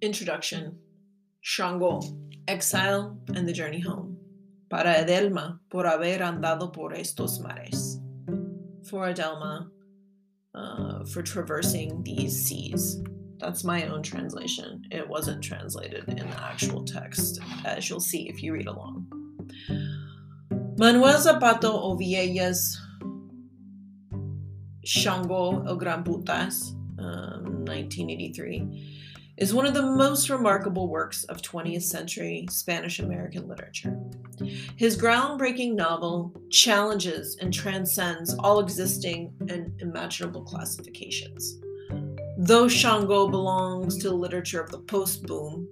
Introduction Shango, Exile and the Journey Home. Para Edelma, por haber andado por estos mares. For Edelma, uh, for traversing these seas. That's my own translation. It wasn't translated in the actual text, as you'll see if you read along. Manuel Zapata Olivella's Shango El Gran Putas, um, 1983, is one of the most remarkable works of 20th century Spanish American literature. His groundbreaking novel challenges and transcends all existing and imaginable classifications. Though Shango belongs to the literature of the post boom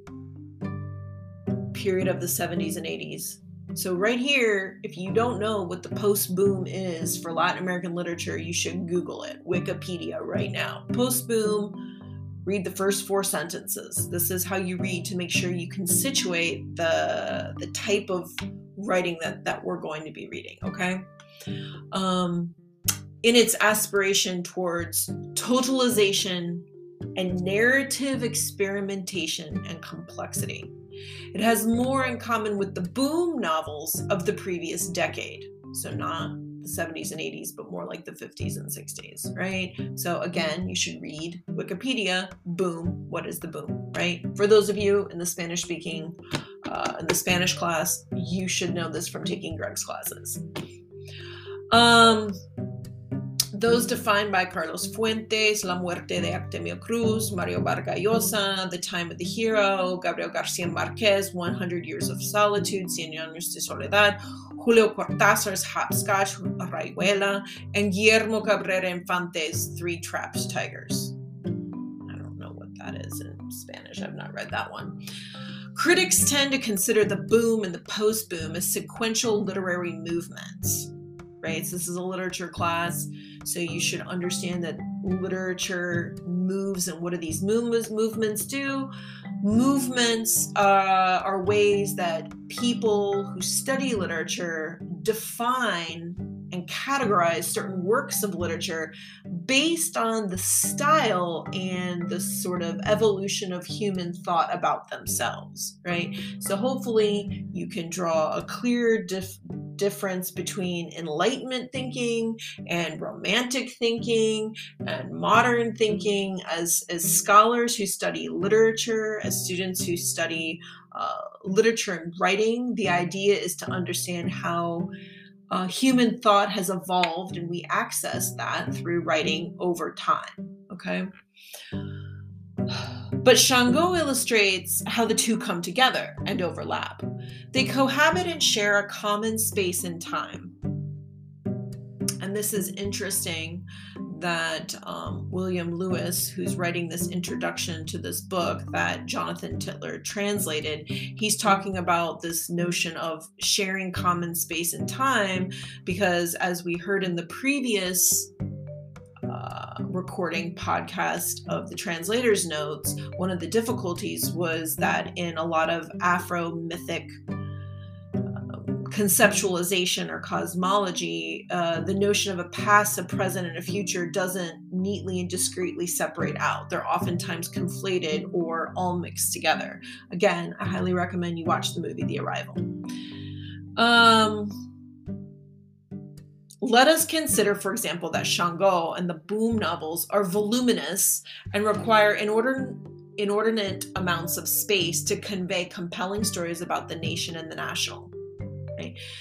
period of the 70s and 80s, so, right here, if you don't know what the post boom is for Latin American literature, you should Google it. Wikipedia right now. Post boom, read the first four sentences. This is how you read to make sure you can situate the, the type of writing that, that we're going to be reading, okay? Um, in its aspiration towards totalization and narrative experimentation and complexity. It has more in common with the boom novels of the previous decade. So, not the 70s and 80s, but more like the 50s and 60s, right? So, again, you should read Wikipedia. Boom. What is the boom, right? For those of you in the Spanish speaking, uh, in the Spanish class, you should know this from taking Greg's classes. Um, those defined by Carlos Fuentes, La Muerte de Artemio Cruz, Mario Vargas Llosa, The Time of the Hero, Gabriel Garcia Marquez, 100 Years of Solitude, Cien Años de Soledad, Julio Cortázar's Hopscotch, Rayuela, and Guillermo Cabrera Infante's Three Trapped Tigers. I don't know what that is in Spanish, I've not read that one. Critics tend to consider the boom and the post boom as sequential literary movements right? So this is a literature class, so you should understand that literature moves and what do these movements movements do? Movements uh, are ways that people who study literature define and categorize certain works of literature based on the style and the sort of evolution of human thought about themselves, right? So hopefully you can draw a clear dif- difference between enlightenment thinking and romantic thinking and modern thinking as as scholars who study literature as students who study uh, literature and writing the idea is to understand how uh, human thought has evolved and we access that through writing over time okay but Shango illustrates how the two come together and overlap. They cohabit and share a common space and time. And this is interesting that um, William Luis, who's writing this introduction to this book that Jonathan Tittler translated, he's talking about this notion of sharing common space and time because, as we heard in the previous recording podcast of the translator's notes, one of the difficulties was that in a lot of Afro mythic uh, conceptualization or cosmology, uh, the notion of a past, a present, and a future doesn't neatly and discreetly separate out. They're oftentimes conflated or all mixed together. Again, I highly recommend you watch the movie The Arrival. Um, let us consider, for example, that Shango and the Boom novels are voluminous and require inordinate, inordinate amounts of space to convey compelling stories about the nation and the national.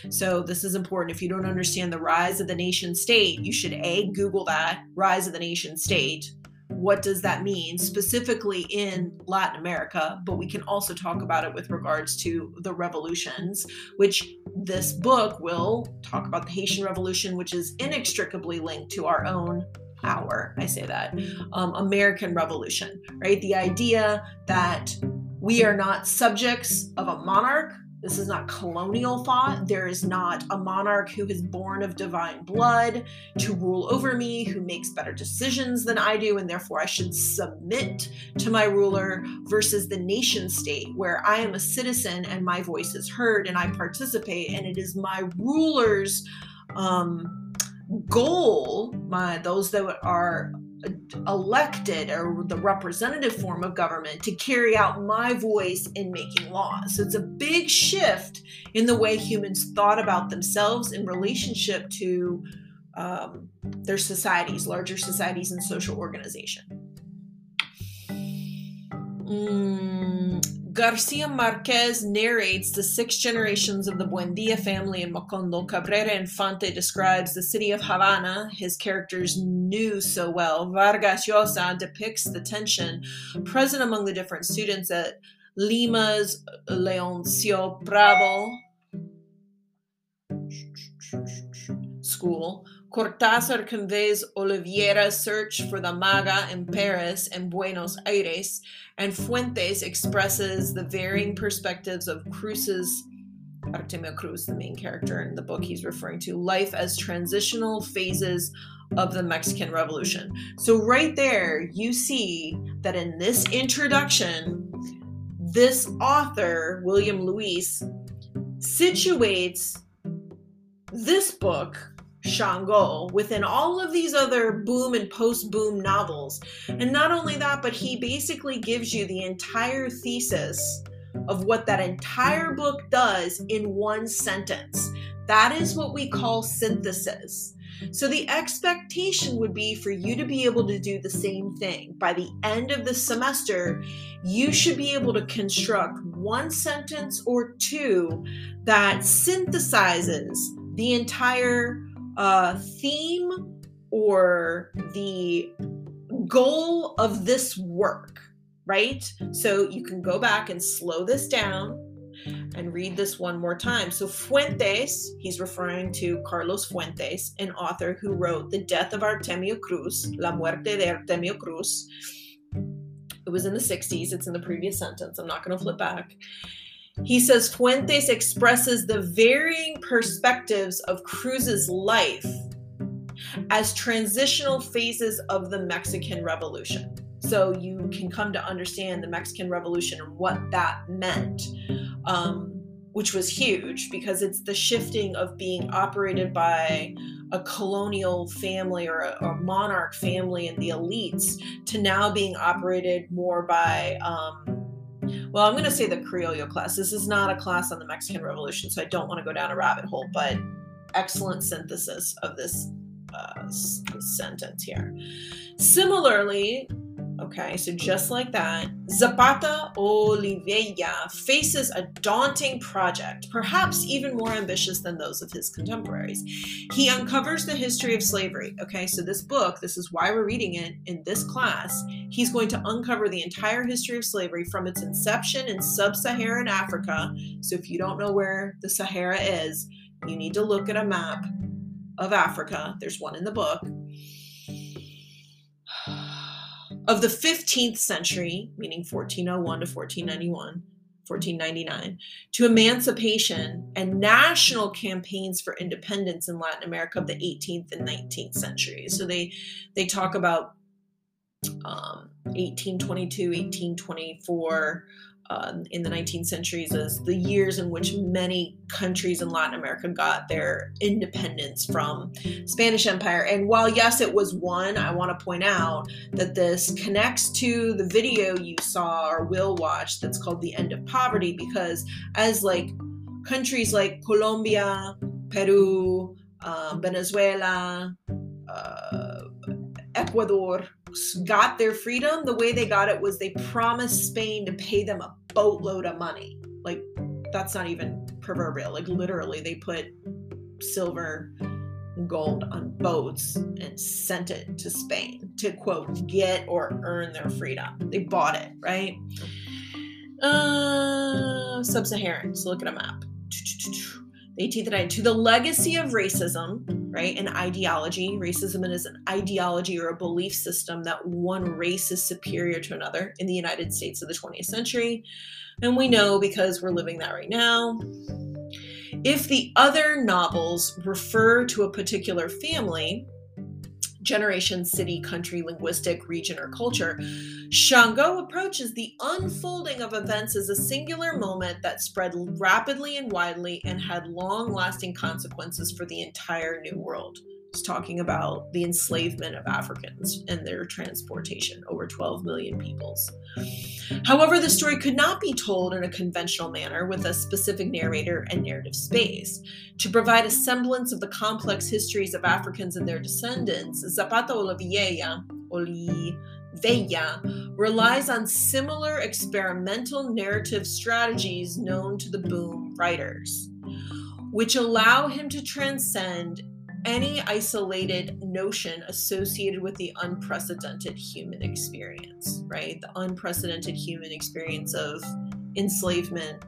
So this is important. If you don't understand the rise of the nation state, you should a Google that rise of the nation state. What does that mean specifically in Latin America, but we can also talk about it with regards to the revolutions, which this book will talk about the Haitian Revolution, which is inextricably linked to our own our, I say that, um, American Revolution, right? The idea that we are not subjects of a monarch, this is not colonial thought. There is not a monarch who is born of divine blood to rule over me, who makes better decisions than I do, and therefore I should submit to my ruler, versus the nation state, where I am a citizen and my voice is heard and I participate, and it is my ruler's um, goal, my those that are elected or the representative form of government to carry out my voice in making laws. So it's a big shift in the way humans thought about themselves in relationship to um, their societies, larger societies, and social organization. Mm, Garcia Marquez narrates the six generations of the Buendia family in Macondo. Cabrera Infante describes the city of Havana, his characters knew so well. Vargas Llosa depicts the tension present among the different students at Lima's Leoncio Prado school. Cortázar conveys Oliveira's search for the maga in Paris and Buenos Aires, and Fuentes expresses the varying perspectives of Cruz's Artemio Cruz, the main character in the book he's referring to, life as transitional phases of the Mexican Revolution. So, right there, you see that in this introduction, this author, William Luis, situates this book Shango within all of these other boom and post boom novels. And not only that, but he basically gives you the entire thesis of what that entire book does in one sentence. That is what we call synthesis. So the expectation would be for you to be able to do the same thing. By the end of the semester, you should be able to construct one sentence or two that synthesizes the entire uh, theme or the goal of this work, right? So you can go back and slow this down and read this one more time. So, Fuentes, he's referring to Carlos Fuentes, an author who wrote The Death of Artemio Cruz, La Muerte de Artemio Cruz. It was in the 60s, it's in the previous sentence. I'm not going to flip back. He says Fuentes expresses the varying perspectives of Cruz's life as transitional phases of the Mexican Revolution. So you can come to understand the Mexican Revolution and what that meant, um, which was huge because it's the shifting of being operated by a colonial family or a, monarch family and the elites to now being operated more by. Um, well, I'm going to say the Criollo class. This is not a class on the Mexican Revolution, so I don't want to go down a rabbit hole, but excellent synthesis of this uh, sentence here. Similarly, Okay, so just like that, Zapata Olivella faces a daunting project, perhaps even more ambitious than those of his contemporaries. He uncovers the history of slavery. Okay, so this book, this is why we're reading it in this class. He's going to uncover the entire history of slavery from its inception in sub Saharan Africa. So if you don't know where the Sahara is, you need to look at a map of Africa. There's one in the book of the 15th century, meaning 1401 to 1491, 1499, to emancipation and national campaigns for independence in Latin America of the 18th and 19th centuries. So they they talk about um, 1822, 1824, uh, in the 19th centuries as the years in which many countries in Latin America got their independence from Spanish Empire. And while yes, it was one, I want to point out that this connects to the video you saw or will watch that's called "The End of Poverty" because as like countries like Colombia, Peru, uh, Venezuela, uh, Ecuador got their freedom, the way they got it was they promised Spain to pay them a boatload of money. Like, that's not even proverbial. Like, literally, they put silver and gold on boats and sent it to Spain to quote, get or earn their freedom. They bought it, right? Uh, Sub Saharan. So look at a map. The 18th and 19th. To the legacy of racism, right? An ideology. Racism is an ideology or a belief system that one race is superior to another in the United States of the 20th century. And we know because we're living that right now. If the other novels refer to a particular family, generation, city, country, linguistic, region, or culture, Shango approaches the unfolding of events as a singular moment that spread rapidly and widely and had long lasting consequences for the entire New World. Talking about the enslavement of mm-hmm. Africans and their transportation, over 12 million peoples. However, the story could not be told in a conventional manner with a specific narrator and narrative space. To provide a semblance of the complex histories of Africans and their descendants, Zapata Oliveira, Oliveira relies on similar experimental narrative strategies known to the boom writers, which allow him to transcend any isolated notion associated with the unprecedented human experience, right? The unprecedented human experience of enslavement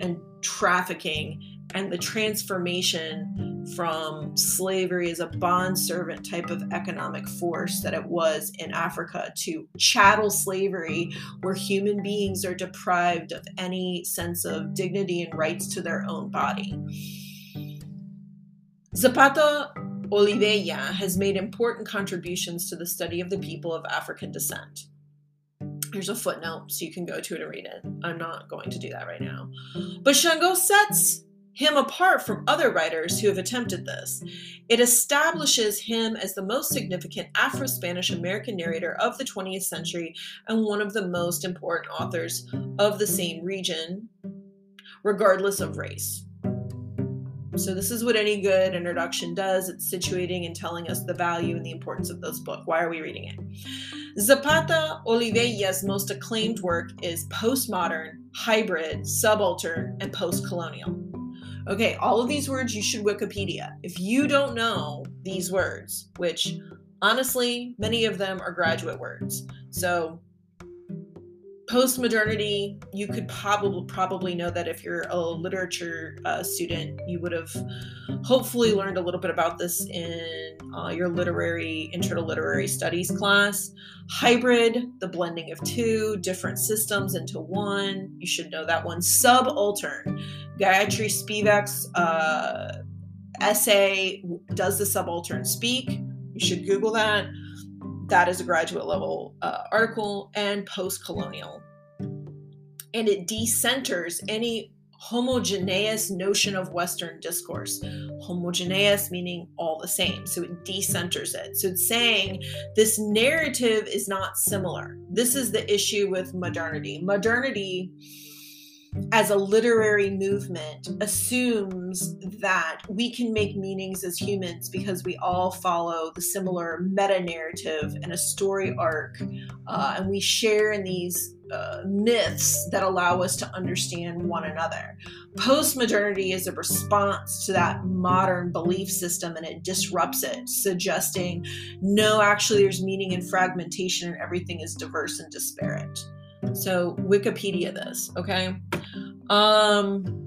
and trafficking and the transformation from slavery as a bond servant type of economic force that it was in Africa to chattel slavery, where human beings are deprived of any sense of dignity and rights to their own body. Zapata Oliveira has made important contributions to the study of the people of African descent. Here's a footnote so you can go to it and read it. I'm not going to do that right now. But Shango sets him apart from other writers who have attempted this. It establishes him as the most significant Afro Spanish American narrator of the 20th century and one of the most important authors of the same region, regardless of race. So, this is what any good introduction does it's situating and telling us the value and the importance of this book. Why are we reading it? Zapata Oliveira's most acclaimed work is postmodern, hybrid, subaltern, and post colonial. Okay, all of these words you should Wikipedia. If you don't know these words, which honestly, many of them are graduate words. So, post-modernity you could probably probably know that if you're a literature uh, student you would have hopefully learned a little bit about this in uh, your literary intro to literary studies class. Hybrid the blending of two different systems into one. You should know that one. Subaltern Gayatri Spivak's uh, essay does the subaltern speak? You should google that that is a graduate level uh, article and post colonial. And it decenters any homogeneous notion of Western discourse. Homogeneous meaning all the same. So it decenters it. So it's saying this narrative is not similar. This is the issue with modernity. Modernity as a literary movement assumes that we can make meanings as humans because we all follow the similar meta narrative and a story arc, uh, and we share in these uh, myths that allow us to understand one another. Postmodernity is a response to that modern belief system and it disrupts it, suggesting no, actually, there's meaning in fragmentation and everything is diverse and disparate. So Wikipedia this, okay? Um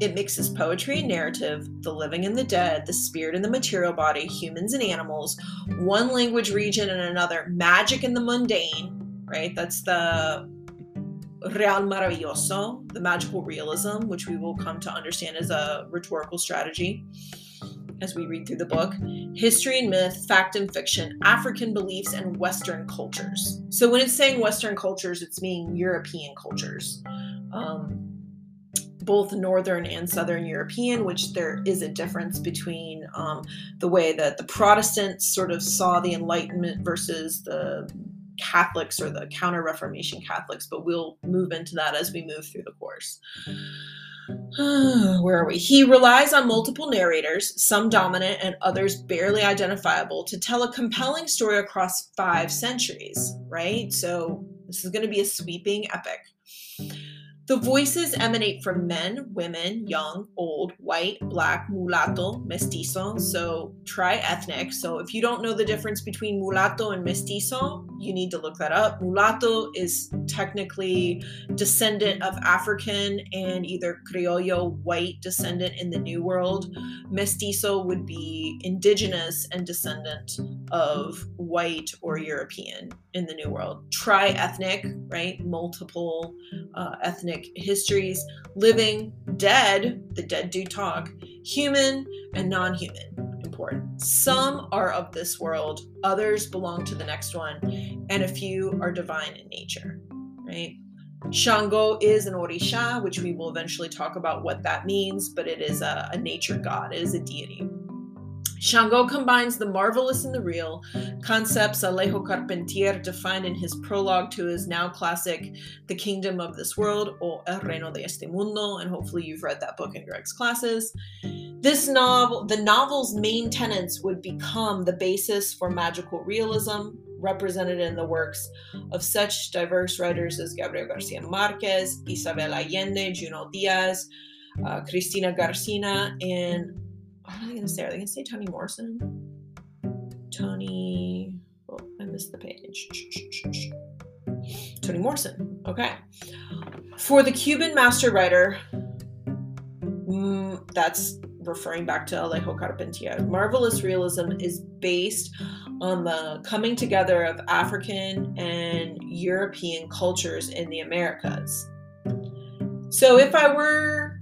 it mixes poetry and narrative, the living and the dead, the spirit and the material body, humans and animals, one language region and another, magic and the mundane, right? That's the Real Maravilloso, the magical realism, which we will come to understand as a rhetorical strategy as we read through the book history and myth, fact and fiction, African beliefs, and Western cultures. So when it's saying Western cultures, it's meaning European cultures. Um, both Northern and Southern European, which there is a difference between um, the way that the Protestants sort of saw the Enlightenment versus the Catholics or the Counter Reformation Catholics, but we'll move into that as we move through the course. Where are we? He relies on multiple narrators, some dominant and others barely identifiable, to tell a compelling story across five centuries, right? So this is going to be a sweeping epic. The voices emanate from men, women, young, old, white, black, mulatto, mestizo, so tri ethnic. So if you don't know the difference between mulatto and mestizo, you need to look that up. Mulatto is technically descendant of African and either Criollo white descendant in the New World. Mestizo would be indigenous and descendant of white or European in the New World. Tri ethnic, right? Multiple uh, ethnic histories, living, dead, the dead do talk, human, and non human. Important. Some are of this world, others belong to the next one, and a few are divine in nature, right? Shango is an Orisha, which we will eventually talk about what that means, but it is a, a nature god, it is a deity. Shango combines the marvelous and the real, concepts Alejo Carpentier defined in his prologue to his now classic The Kingdom of This World, or El Reino de este Mundo, and hopefully you've read that book in Greg's classes. This novel, the novel's main tenets would become the basis for magical realism, represented in the works of such diverse writers as Gabriel Garcia Marquez, Isabel Allende, Junot Diaz, uh, Cristina Garcia, and what are they going to say? Are they going to say Toni Morrison? Tony. Oh, I missed the page. Toni Morrison. Okay. For the Cuban master writer, mm, that's referring back to Alejo Carpentier. Marvelous realism is based on the coming together of African and European cultures in the Americas. So if I were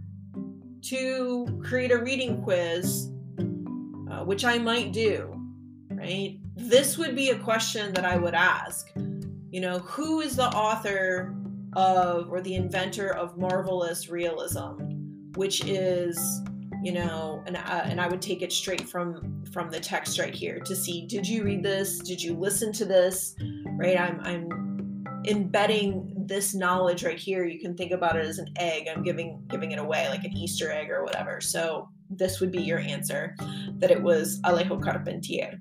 to create a reading quiz, uh, which I might do, right? This would be a question that I would ask. You know, who is the author of or the inventor of marvelous realism, which is, you know, and uh, and I would take it straight from from the text right here to see did you read this? Did you listen to this? Right? I'm I'm embedding this knowledge right here you can think about it as an egg. I'm giving giving it away like an easter egg or whatever. So this would be your answer that it was alejo carpentier.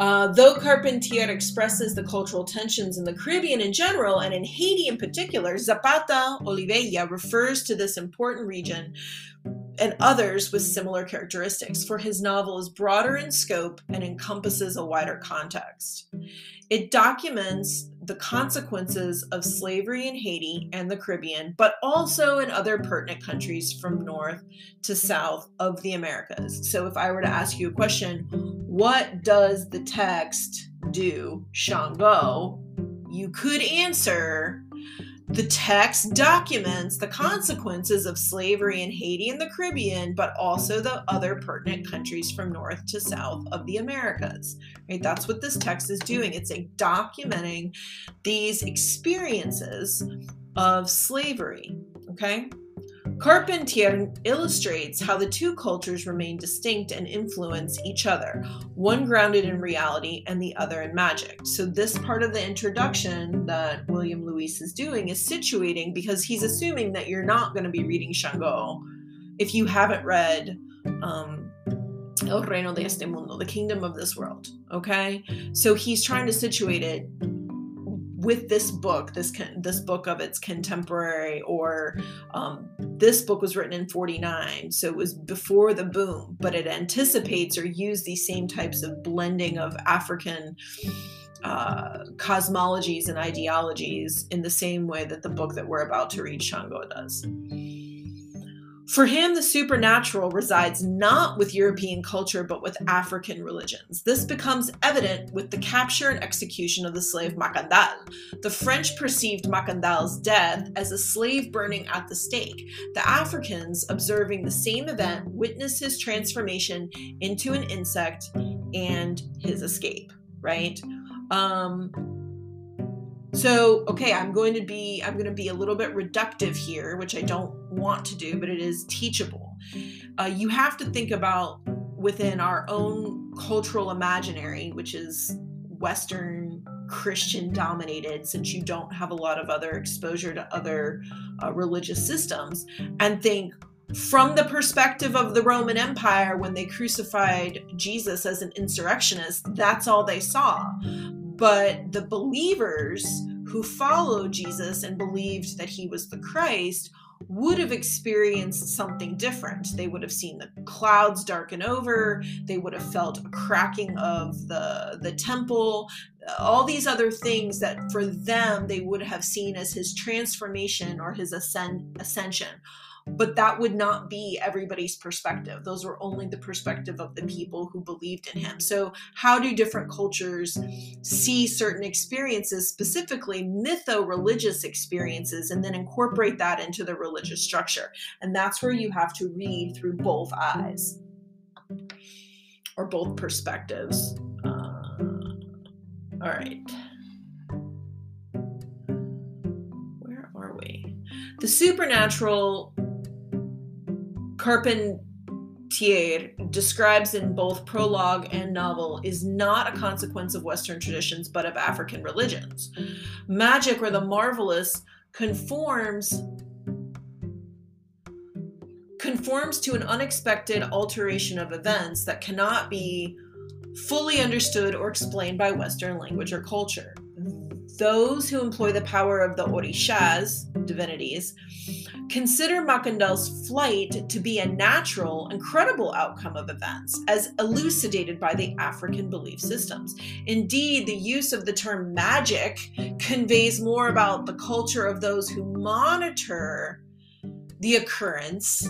Uh, though Carpentier expresses the cultural tensions in the Caribbean in general and in Haiti in particular, Zapata Olivella refers to this important region and others with similar characteristics, for his novel is broader in scope and encompasses a wider context. It documents the consequences of slavery in Haiti and the Caribbean, but also in other pertinent countries from north to south of the Americas. So, if I were to ask you a question, what does the text do, Shango? You could answer the text documents the consequences of slavery in Haiti and the Caribbean, but also the other pertinent countries from north to south of the Americas. Right? That's what this text is doing. It's a documenting these experiences of slavery. Okay. Carpentier illustrates how the two cultures remain distinct and influence each other, one grounded in reality and the other in magic. So, this part of the introduction that William Luis is doing is situating because he's assuming that you're not going to be reading Shango if you haven't read um, El Reino de este Mundo, the kingdom of this world. Okay? So, he's trying to situate it with this book, this this book of its contemporary, or um, this book was written in 49, so it was before the boom, but it anticipates or used these same types of blending of African uh, cosmologies and ideologies in the same way that the book that we're about to read, Shango, does. For him, the supernatural resides not with European culture but with African religions. This becomes evident with the capture and execution of the slave Macandal. The French perceived Macandal's death as a slave burning at the stake. The Africans, observing the same event, witness his transformation into an insect and his escape, right? Um, so, okay, I'm going to be I'm going to be a little bit reductive here, which I don't want to do, but it is teachable. Uh, you have to think about within our own cultural imaginary, which is Western Christian dominated, since you don't have a lot of other exposure to other uh, religious systems, and think from the perspective of the Roman Empire when they crucified Jesus as an insurrectionist, that's all they saw. But the believers who followed Jesus and believed that he was the Christ would have experienced something different. They would have seen the clouds darken over, they would have felt a cracking of the the temple, all these other things that for them they would have seen as his transformation or his ascend, ascension but that would not be everybody's perspective. Those were only the perspective of the people who believed in him. So, how do different cultures see certain experiences, specifically mytho religious experiences, and then incorporate that into the religious structure? And that's where you have to read through both eyes or both perspectives. Uh, all right. Where are we? The supernatural Carpentier describes in both prologue and novel is not a consequence of Western traditions but of African religions. Magic or the marvelous conforms conforms to an unexpected alteration of events that cannot be fully understood or explained by Western language or culture. Those who employ the power of the Orishas, divinities, consider Mackandal's flight to be a natural and credible outcome of events, as elucidated by the African belief systems. Indeed, the use of the term magic conveys more about the culture of those who monitor the occurrence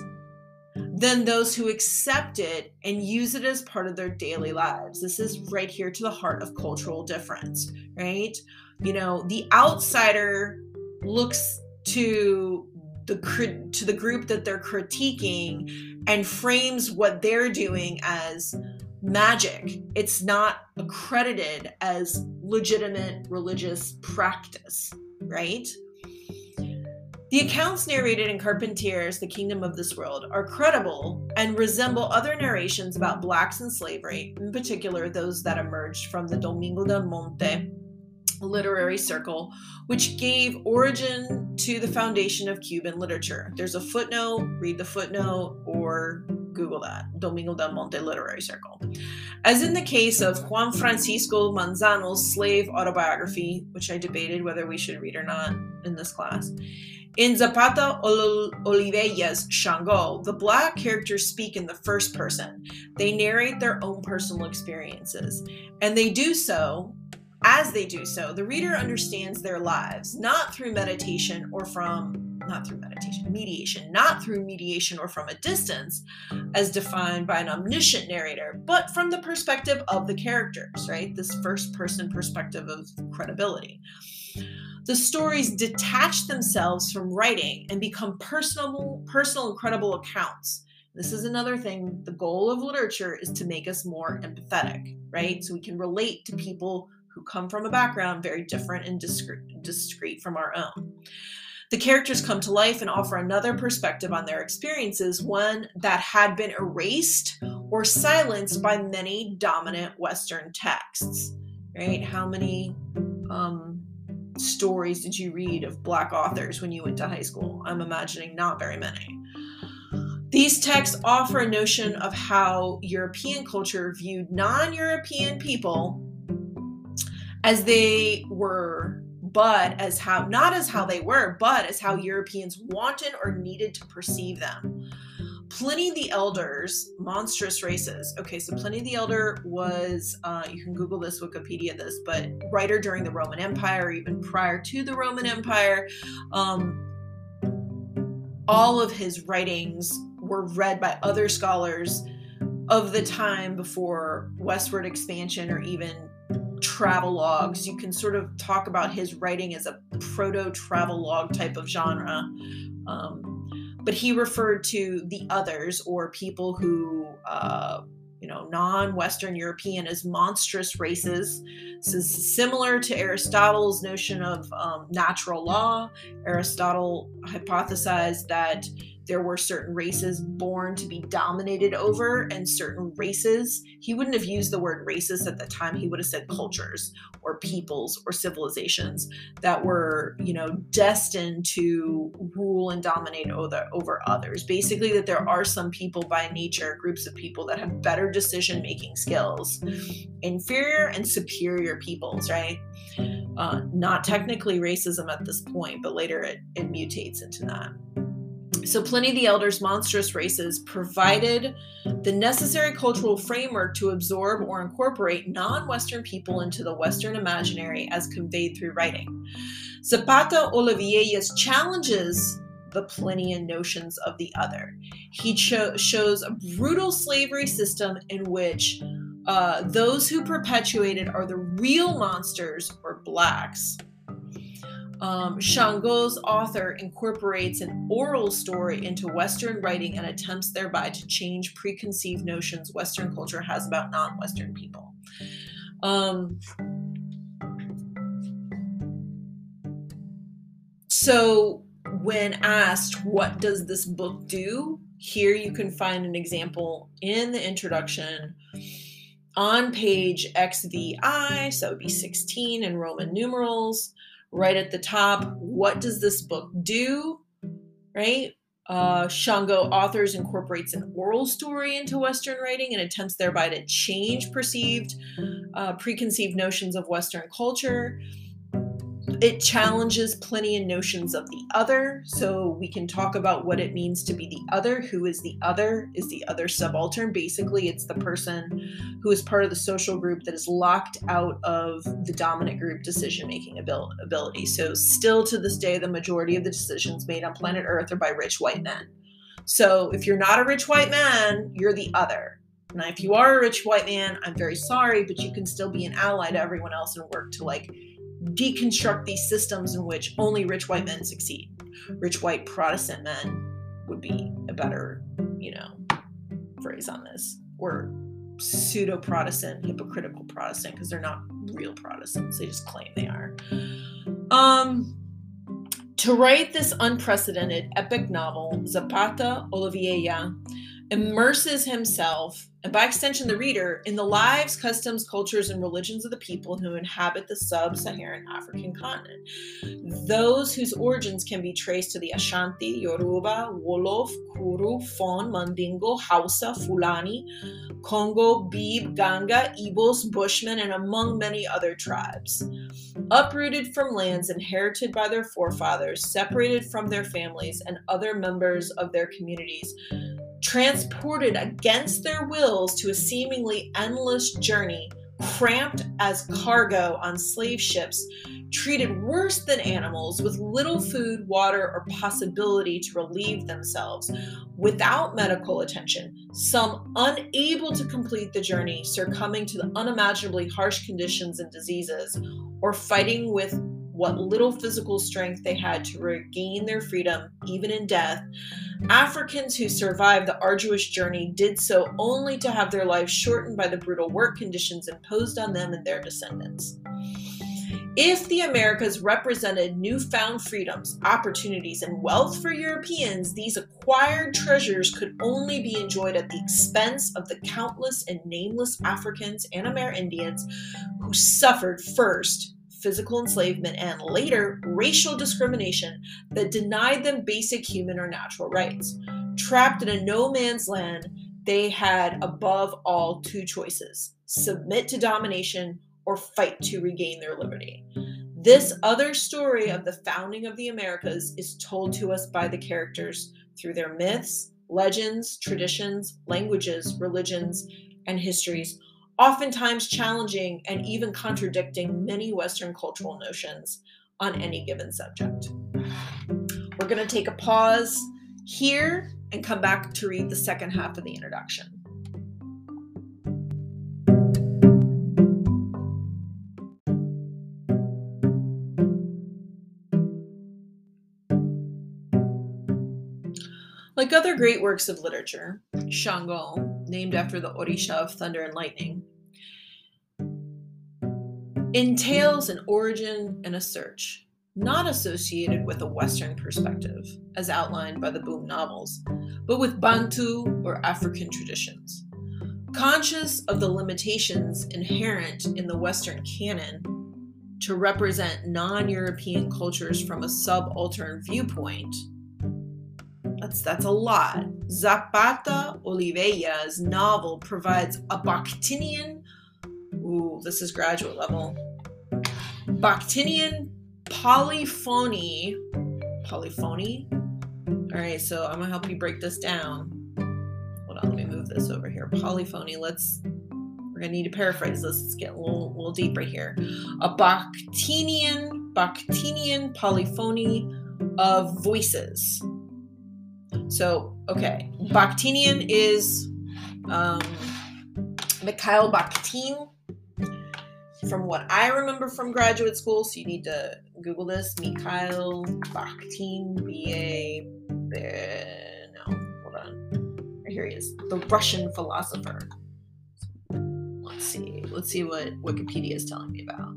than those who accept it and use it as part of their daily lives. This is right here to the heart of cultural difference, right? You know, the outsider looks to the to the group that they're critiquing and frames what they're doing as magic. It's not accredited as legitimate religious practice, right? The accounts narrated in Carpentier's The Kingdom of This World are credible and resemble other narrations about blacks and slavery, in particular those that emerged from the Domingo del Monte literary circle, which gave origin to the foundation of Cuban literature. There's a footnote, read the footnote, or Google that Domingo del Monte Literary Circle. As in the case of Juan Francisco Manzano's slave autobiography, which I debated whether we should read or not in this class, in Zapata Olivella's Shango, the black characters speak in the first person. They narrate their own personal experiences, and they do so. As they do so, the reader understands their lives, not through meditation or from, not through meditation, mediation, not through mediation or from a distance, as defined by an omniscient narrator, but from the perspective of the characters, right? This first person perspective of credibility the stories detach themselves from writing and become personal, personal and credible accounts. This is another thing. The goal of literature is to make us more empathetic, right? So we can relate to people who come from a background very different and discrete, discrete from our own. The characters come to life and offer another perspective on their experiences, one that had been erased or silenced by many dominant Western texts. Right? How many um, stories did you read of Black authors when you went to high school? I'm imagining not very many. These texts offer a notion of how European culture viewed non European people as they were, but as how, not as how they were, but as how Europeans wanted or needed to perceive them. Pliny the Elder's monstrous races. Okay, so Pliny the Elder was, uh, you can Google this, Wikipedia this, but writer during the Roman Empire, even prior to the Roman Empire. Um, all of his writings were read by other scholars of the time before westward expansion or even travel logs. You can sort of talk about his writing as a proto travel log type of genre. Um, but he referred to the others or people who uh, you know non-western european as monstrous races this is similar to aristotle's notion of um, natural law aristotle hypothesized that there were certain races born to be dominated over and certain races he wouldn't have used the word racist at the time. He would have said cultures or peoples or civilizations that were you know destined to rule and dominate over, over others. Basically that there are some people by nature groups of people that have better decision making skills inferior and superior peoples right? Uh, not technically racism at this point but later it, it mutates into that so, Pliny the Elder's monstrous races provided the necessary cultural framework to absorb or incorporate non Western people into the Western imaginary as conveyed through writing. Zapata Olivella's challenges the Plinian notions of the other. He cho- shows a brutal slavery system in which uh, those who perpetuate it are the real monsters or blacks um, Shango's author incorporates an oral story into Western writing and attempts thereby to change preconceived notions Western culture has about non Western people. Um, so, when asked, what does this book do? Here you can find an example in the introduction on page XVI, so it would be 16 in Roman numerals, right at the top. What does this book do? Right? Uh, Shango authors incorporates an oral story into Western writing and attempts thereby to change perceived, uh, preconceived notions of Western culture it challenges Plinian notions of the other. So we can talk about what it means to be the other. Who is the other? Is the other subaltern? Basically, it's the person who is part of the social group that is locked out of the dominant group decision making ability. So, still to this day, the majority of the decisions made on planet Earth are by rich white men. So, if you're not a rich white man, you're the other. Now, if you are a rich white man, I'm very sorry, but you can still be an ally to everyone else and work to like deconstruct these systems in which only rich white men succeed. Rich white Protestant men would be a better, you know, phrase on this. Or pseudo Protestant, hypocritical Protestant, because they're not real Protestants. They just claim they are. Um, to write this unprecedented epic novel, Zapata Olivella immerses himself, and by extension the reader, in the lives, customs, cultures, and religions of the people who inhabit the sub Saharan African continent. Those whose origins can be traced to the Ashanti, Yoruba, Wolof, Kuru, Fon, Mandingo, Hausa, Fulani, Congo, Beeb, Ganga, Igbos, Bushmen, and among many other tribes. Uprooted from lands inherited by their forefathers, separated from their families and other members of their communities, transported against their wills to a seemingly endless journey, cramped as cargo on slave ships, treated worse than animals, with little food, water, or possibility to relieve themselves, without medical attention, some unable to complete the journey, succumbing to the unimaginably harsh conditions and diseases, or fighting with what little physical strength they had to regain their freedom, even in death, Africans who survived the arduous journey did so only to have their lives shortened by the brutal work conditions imposed on them and their descendants. If the Americas represented newfound freedoms, opportunities, and wealth for Europeans, these acquired treasures could only be enjoyed at the expense of the countless and nameless Africans and Amerindians who suffered first physical enslavement, and later racial discrimination that denied them basic human or natural rights. Trapped in a no man's land, they had above all two choices submit to domination or fight to regain their liberty. This other story of the founding of the Americas is told to us by the characters through their myths, legends, traditions, languages, religions, and histories, oftentimes challenging and even contradicting many Western cultural notions on any given subject. We're going to take a pause here and come back to read the second half of the introduction. Like other great works of literature, Shango, named mm-hmm. after the Orisha of thunder and lightning, entails an origin and a search, not associated with a Western perspective, as outlined by the Boom novels, but with Bantu or African traditions. Conscious of the limitations inherent in the Western canon to represent non European cultures from a subaltern viewpoint, that's that's a lot. Zapata Olivella's novel provides a Bakhtinian, ooh, this is graduate level, Bakhtinian polyphony. Polyphony? All right, so I'm gonna help you break this down. Hold on, let me move this over here. Polyphony. Let's. We're gonna need to paraphrase this. Let's get a little, little deeper here. A Bakhtinian, Bakhtinian polyphony of voices. So, okay, Bakhtinian is um, Mikhail Bakhtin. From what I remember from graduate school, so you need to Google this Mikhail Bakhtin, B A. No, hold on. Here he is, the Russian philosopher. Let's see. Let's see what Wikipedia is telling me about.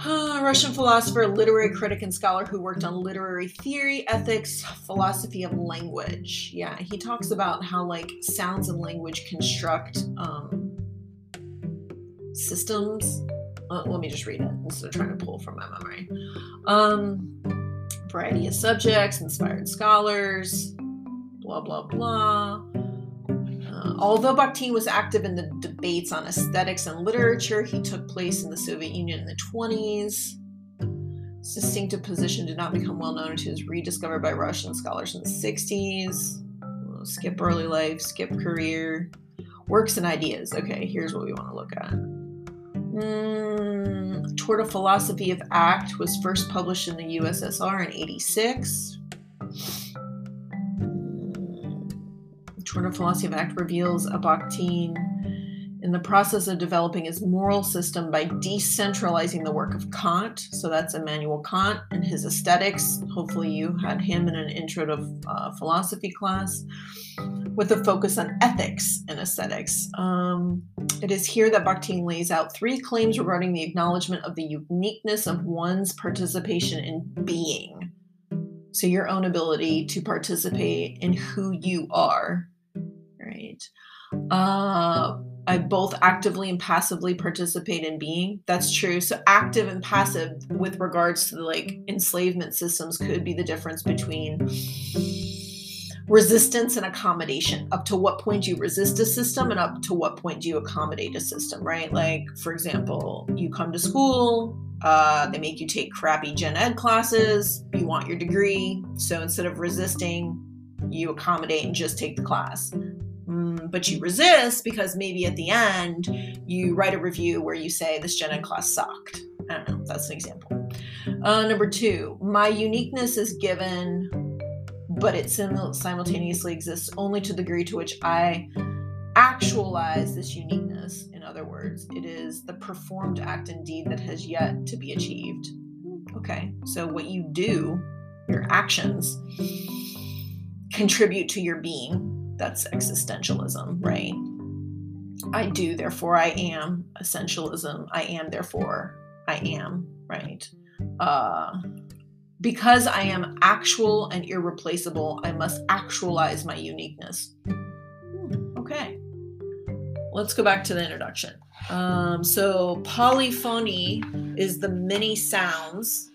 Russian philosopher, literary critic, and scholar who worked on literary theory, ethics, philosophy of language. Yeah, he talks about how like sounds and language construct um, systems. Uh, let me just read it instead of trying to pull from my memory. Um, variety of subjects, inspired scholars, blah blah blah. Although Bakhtin was active in the debates on aesthetics and literature, he took place in the Soviet Union in the 20s. His distinctive position did not become well known until it was rediscovered by Russian scholars in the 60s. skip early life, skip career, works and ideas. Okay, here's what we want to look at. Mm, Toward a Philosophy of Act was first published in the USSR in 86. Toward a Philosophy of Act reveals a Bakhtin in the process of developing his moral system by decentralizing the work of Kant. So that's Immanuel Kant and his aesthetics. Hopefully, you had him in an intro to uh, philosophy class with a focus on ethics and aesthetics. Um, it is here that Bakhtin lays out three claims regarding the acknowledgement of the uniqueness of one's participation in being. So, your own ability to participate in who you are, right? Uh, I both actively and passively participate in being. That's true. So active and passive with regards to the like enslavement systems could be the difference between resistance and accommodation. Up to what point do you resist a system and up to what point do you accommodate a system, right? Like for example, you come to school, uh, they make you take crappy gen ed classes, you want your degree, so instead of resisting, you accommodate and just take the class but you resist because maybe at the end you write a review where you say this gen ed class sucked. I don't know. That's an example. Uh, number two, my uniqueness is given, but it sim- simultaneously exists only to the degree to which I actualize this uniqueness. In other words, it is the performed act indeed that has yet to be achieved. Okay, so what you do, your actions, contribute to your being that's existentialism, right? I do, therefore I am. Essentialism, I am, therefore I am, right? Uh, because I am actual and irreplaceable, I must actualize my uniqueness. Hmm, okay. Let's go back to the introduction. Um, so, polyphony is the many sounds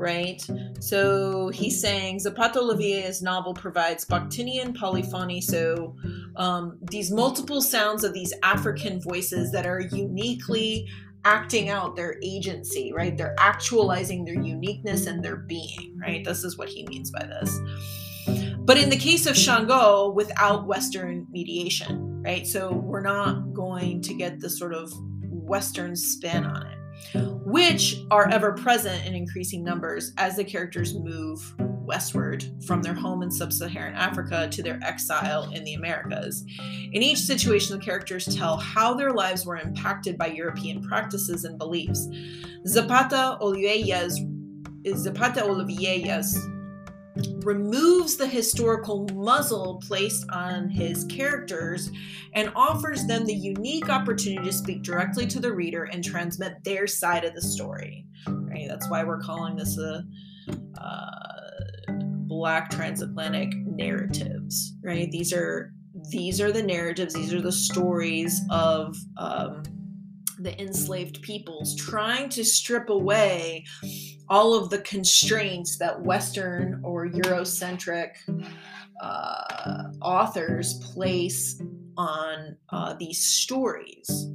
right? So he's saying Zapata Olivella's novel provides Bakhtinian polyphony, so um, these multiple sounds of these African voices that are uniquely acting out their agency, right? They're actualizing their uniqueness and their being, right? This is what he means by this. But in the case of Shango, without Western mediation, right? So we're not going to get the sort of Western spin on it which are ever present in increasing numbers as the characters move westward from their home in sub Saharan Africa to their exile in the Americas. In each situation, the characters tell how their lives were impacted by European practices and beliefs. Zapata Olivella's Zapata Olivella's removes the historical muzzle placed on his characters and offers them the unique opportunity to speak directly to the reader and transmit their side of the story. Right? That's why we're calling this a uh, black transatlantic narratives. Right? These are these are the narratives. These are the stories of. Um, the enslaved peoples, trying to strip away all of the constraints that Western or Eurocentric uh, authors place on uh, these stories.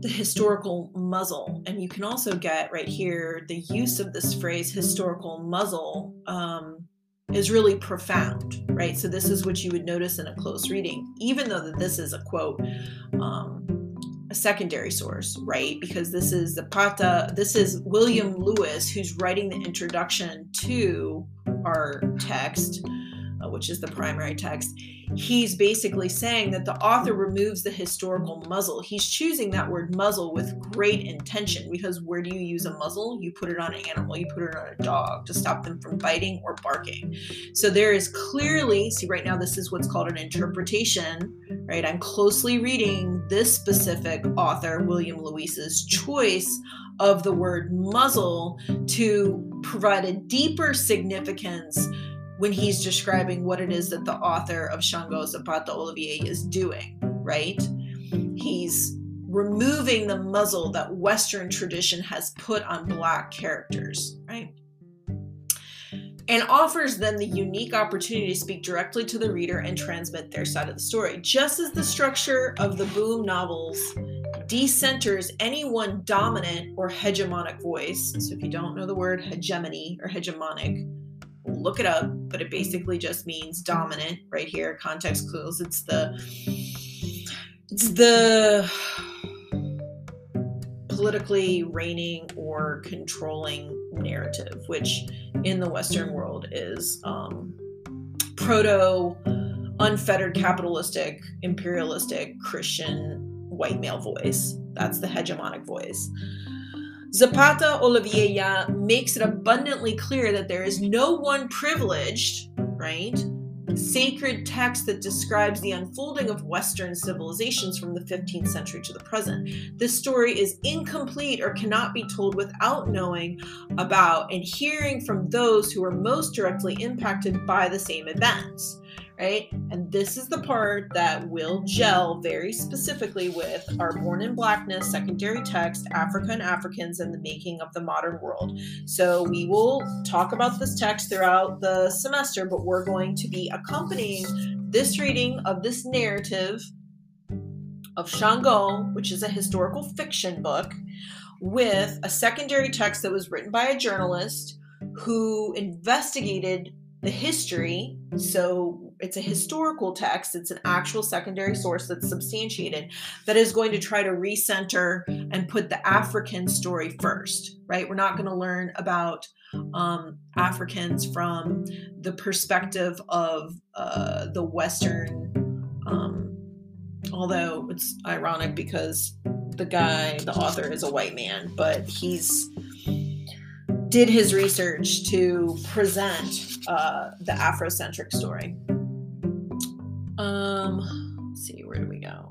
The historical muzzle, and you can also get right here the use of this phrase historical muzzle um, is really profound, right? So, this is what you would notice in a close reading, even though that this is a quote. Um, a secondary source, right? Because this is the Pata, this is William Luis who's writing the introduction to our text. Uh, which is the primary text, he's basically saying that the author removes the historical muzzle. He's choosing that word muzzle with great intention because where do you use a muzzle? You put it on an animal, you put it on a dog to stop them from biting or barking. So there is clearly, see, right now, this is what's called an interpretation, right? I'm closely reading this specific author, William Luis's choice of the word muzzle to provide a deeper significance when he's describing what it is that the author of Shango Zapata Olivella is doing, right? He's removing the muzzle that Western tradition has put on Black characters, right? And offers them the unique opportunity to speak directly to the reader and transmit their side of the story. Just as the structure of the Boom novels decenters any one dominant or hegemonic voice. So if you don't know the word hegemony or hegemonic, look it up, but it basically just means dominant right here, context clues. It's the it's the politically reigning or controlling narrative, which in the Western world is um, proto unfettered capitalistic, imperialistic, Christian white male voice. That's the hegemonic voice. Zapata Olivella makes it abundantly clear that there is no one privileged, right? Sacred text that describes the unfolding of Western civilizations from the 15th century to the present. This story is incomplete or cannot be told without knowing about and hearing from those who are most directly impacted by the same events right? And this is the part that will gel very specifically with our Born in Blackness secondary text, Africa and Africans and the Making of the Modern World. So we will talk about this text throughout the semester, but we're going to be accompanying this reading of this narrative of Shango, which is a historical fiction book, with a secondary text that was written by a journalist who investigated the history. So it's a historical text, it's an actual secondary source that's substantiated that is going to try to recenter and put the African story first, right? We're not going to learn about um, Africans from the perspective of uh, the Western. Um, although it's ironic because the guy, the author, is a white man, but he's did his research to present uh, the Afrocentric story. Um, let's see, where do we go?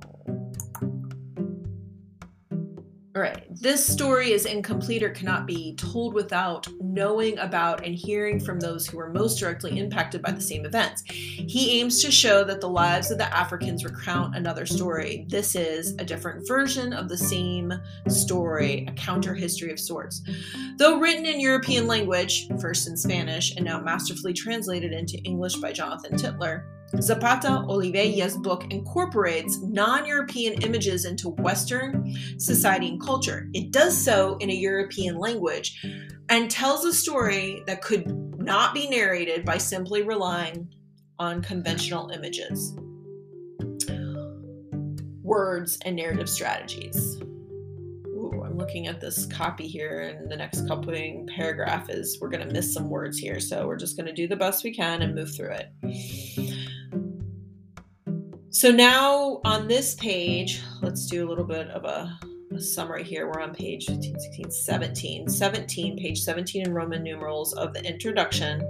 All right, this story is incomplete or cannot be told without knowing about and hearing from those who were most directly impacted by the same events. He aims to show that the lives of the Africans recount another story. This is a different version of the same story, a counter history of sorts. Though written in European language, first in Spanish and now masterfully translated into English by Jonathan Tittler, Zapata Olivella's book incorporates non European images into Western society and culture. It does so in a European language and tells a story that could not be narrated by simply relying on conventional images, words, and narrative strategies. Ooh, I'm looking at this copy here, and the next coupling paragraph is we're going to miss some words here, so we're just going to do the best we can and move through it. So now on this page, let's do a little bit of a, a, summary here. We're on page 15, 16, 17. 17, page 17 in Roman numerals of the introduction.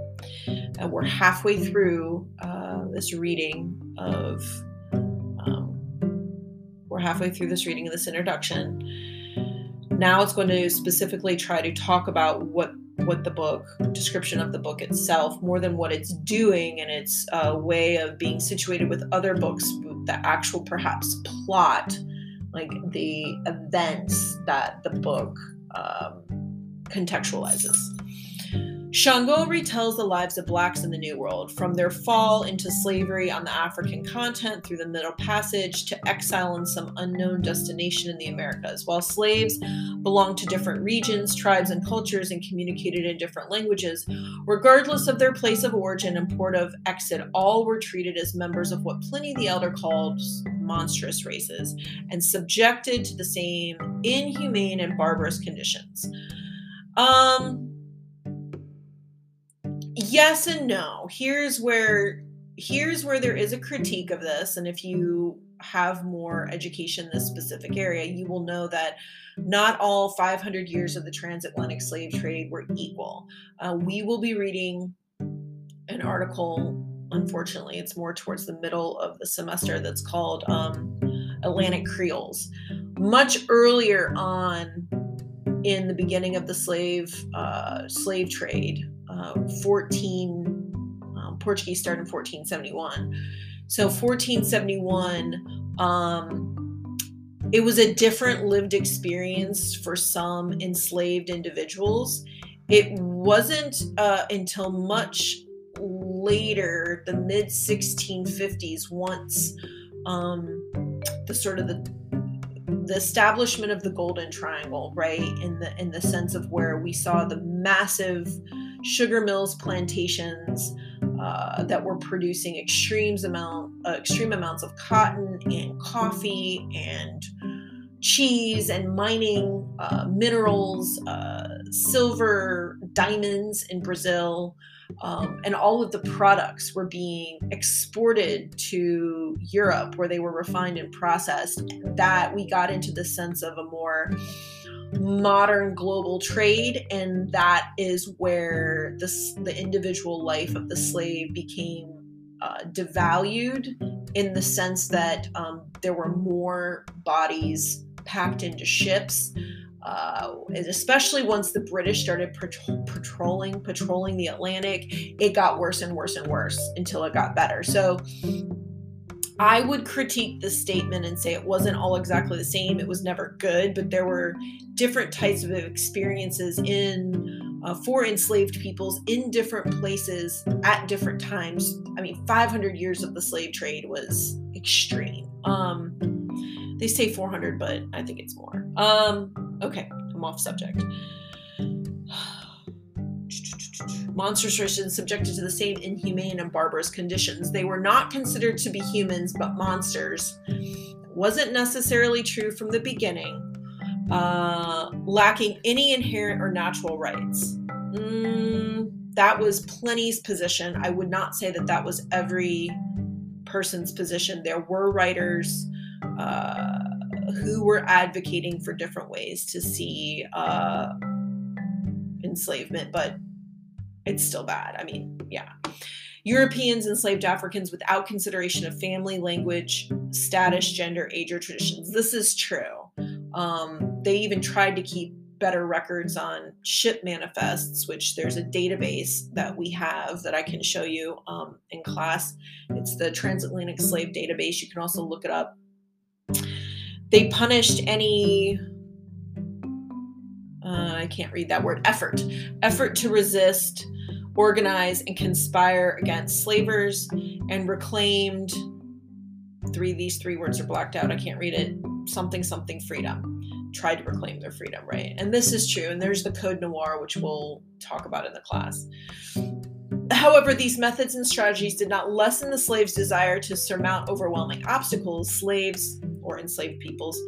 And we're halfway through uh, this reading of, um, we're halfway through this reading of this introduction. Now it's going to specifically try to talk about what what the book description of the book itself more than what it's doing and its uh, way of being situated with other books the actual perhaps plot like the events that the book um, contextualizes Shango retells the lives of blacks in the New World, from their fall into slavery on the African continent through the Middle Passage to exile in some unknown destination in the Americas. While slaves belonged to different regions, tribes, and cultures and communicated in different languages, regardless of their place of origin and port of exit, all were treated as members of what Pliny the Elder called monstrous races and subjected to the same inhumane and barbarous conditions. Um, yes and no. Here's where here's where there is a critique of this. And if you have more education in this specific area, you will know that not all 500 years of the transatlantic slave trade were equal. Uh, we will be reading an article, unfortunately, it's more towards the middle of the semester, that's called um, Atlantic Creoles. Much earlier on in the beginning of the slave uh, slave trade, uh, 14 um, Portuguese started in 1471. So 1471, um, it was a different lived experience for some enslaved individuals. It wasn't uh, until much later, the mid 1650s, once um, the sort of the the establishment of the golden triangle right in the in the sense of where we saw the massive sugar mills plantations uh, that were producing extremes amount uh, extreme amounts of cotton and coffee and cheese and mining uh, minerals uh, silver diamonds in brazil um, and all of the products were being exported to Europe where they were refined and processed. That we got into the sense of a more modern global trade, and that is where the, the individual life of the slave became uh, devalued in the sense that um, there were more bodies packed into ships uh, especially once the British started patrolling patrolling the Atlantic, it got worse and worse and worse until it got better. So I would critique this statement and say it wasn't all exactly the same. It was never good, but there were different types of experiences in uh, for enslaved peoples in different places at different times. I mean, 500 years of the slave trade was extreme. Um, they say 400, but I think it's more. Um, okay, I'm off subject. Monsters were subjected to the same inhumane and barbarous conditions. They were not considered to be humans, but monsters. Wasn't necessarily true from the beginning. Uh, lacking any inherent or natural rights. Mm, that was Pliny's position. I would not say that that was every person's position. There were writers uh, who were advocating for different ways to see uh, enslavement, but it's still bad. I mean, yeah. Europeans enslaved Africans without consideration of family, language, status, gender, age, or traditions. This is true. Um, they even tried to keep better records on ship manifests, which there's a database that we have that I can show you um, in class. It's the Transatlantic Slave Database. You can also look it up they punished any I can't read that word effort effort to resist, organize, and conspire against slavers, and reclaimed three these three words are blacked out. I can't read it. Something something freedom. Tried to reclaim their freedom, right? And this is true. And there's the Code Noir, which we'll talk about in the class. However, these methods and strategies did not lessen the slaves' desire to surmount overwhelming obstacles. Slaves, or enslaved peoples,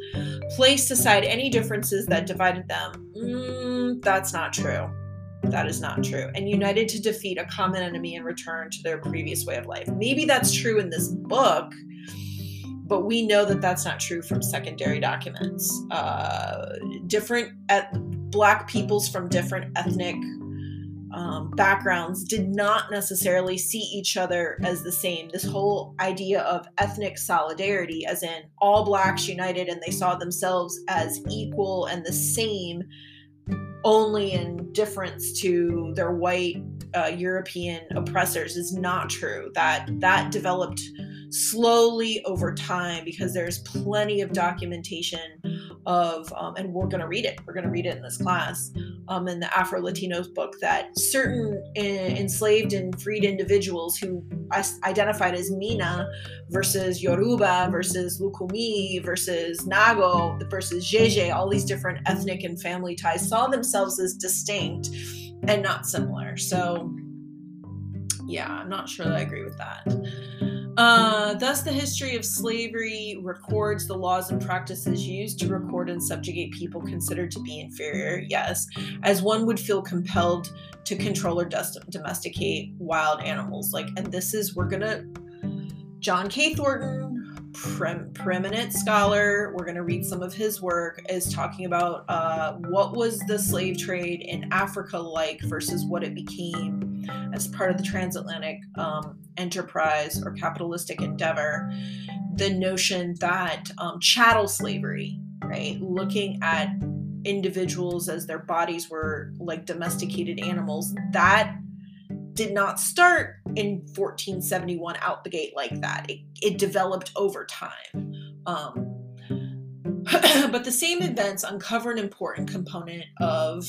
placed aside any differences that divided them. Mm, that's not true. That is not true. And united to defeat a common enemy and return to their previous way of life. Maybe that's true in this book, but we know that that's not true from secondary documents. Uh, different et- black peoples from different ethnic um, backgrounds did not necessarily see each other as the same. This whole idea of ethnic solidarity, as in all blacks united and they saw themselves as equal and the same, only in difference to their white uh, European oppressors, is not true. That that developed slowly over time because there's plenty of documentation of, um, and we're going to read it. We're going to read it in this class um, in the Afro Latinos book that certain in, enslaved and freed individuals who identified as Mina versus Yoruba versus Lukumi versus Nago versus Jeje, all these different ethnic and family ties, saw themselves as distinct and not similar. So, yeah, I'm not sure that I agree with that. Uh, thus, the history of slavery records the laws and practices used to record and subjugate people considered to be inferior, yes, as one would feel compelled to control or domesticate wild animals. Like, and this is, we're gonna, John K. Thornton, pre- preeminent scholar, we're to read some of his work, is talking about uh, what was the slave trade in Africa like versus what it became as part of the transatlantic um, enterprise or capitalistic endeavor. The notion that um, chattel slavery, right, looking at individuals as their bodies were like domesticated animals, that did not start in 1471 out the gate like that. It, it developed over time. Um, but the same events uncover an important component of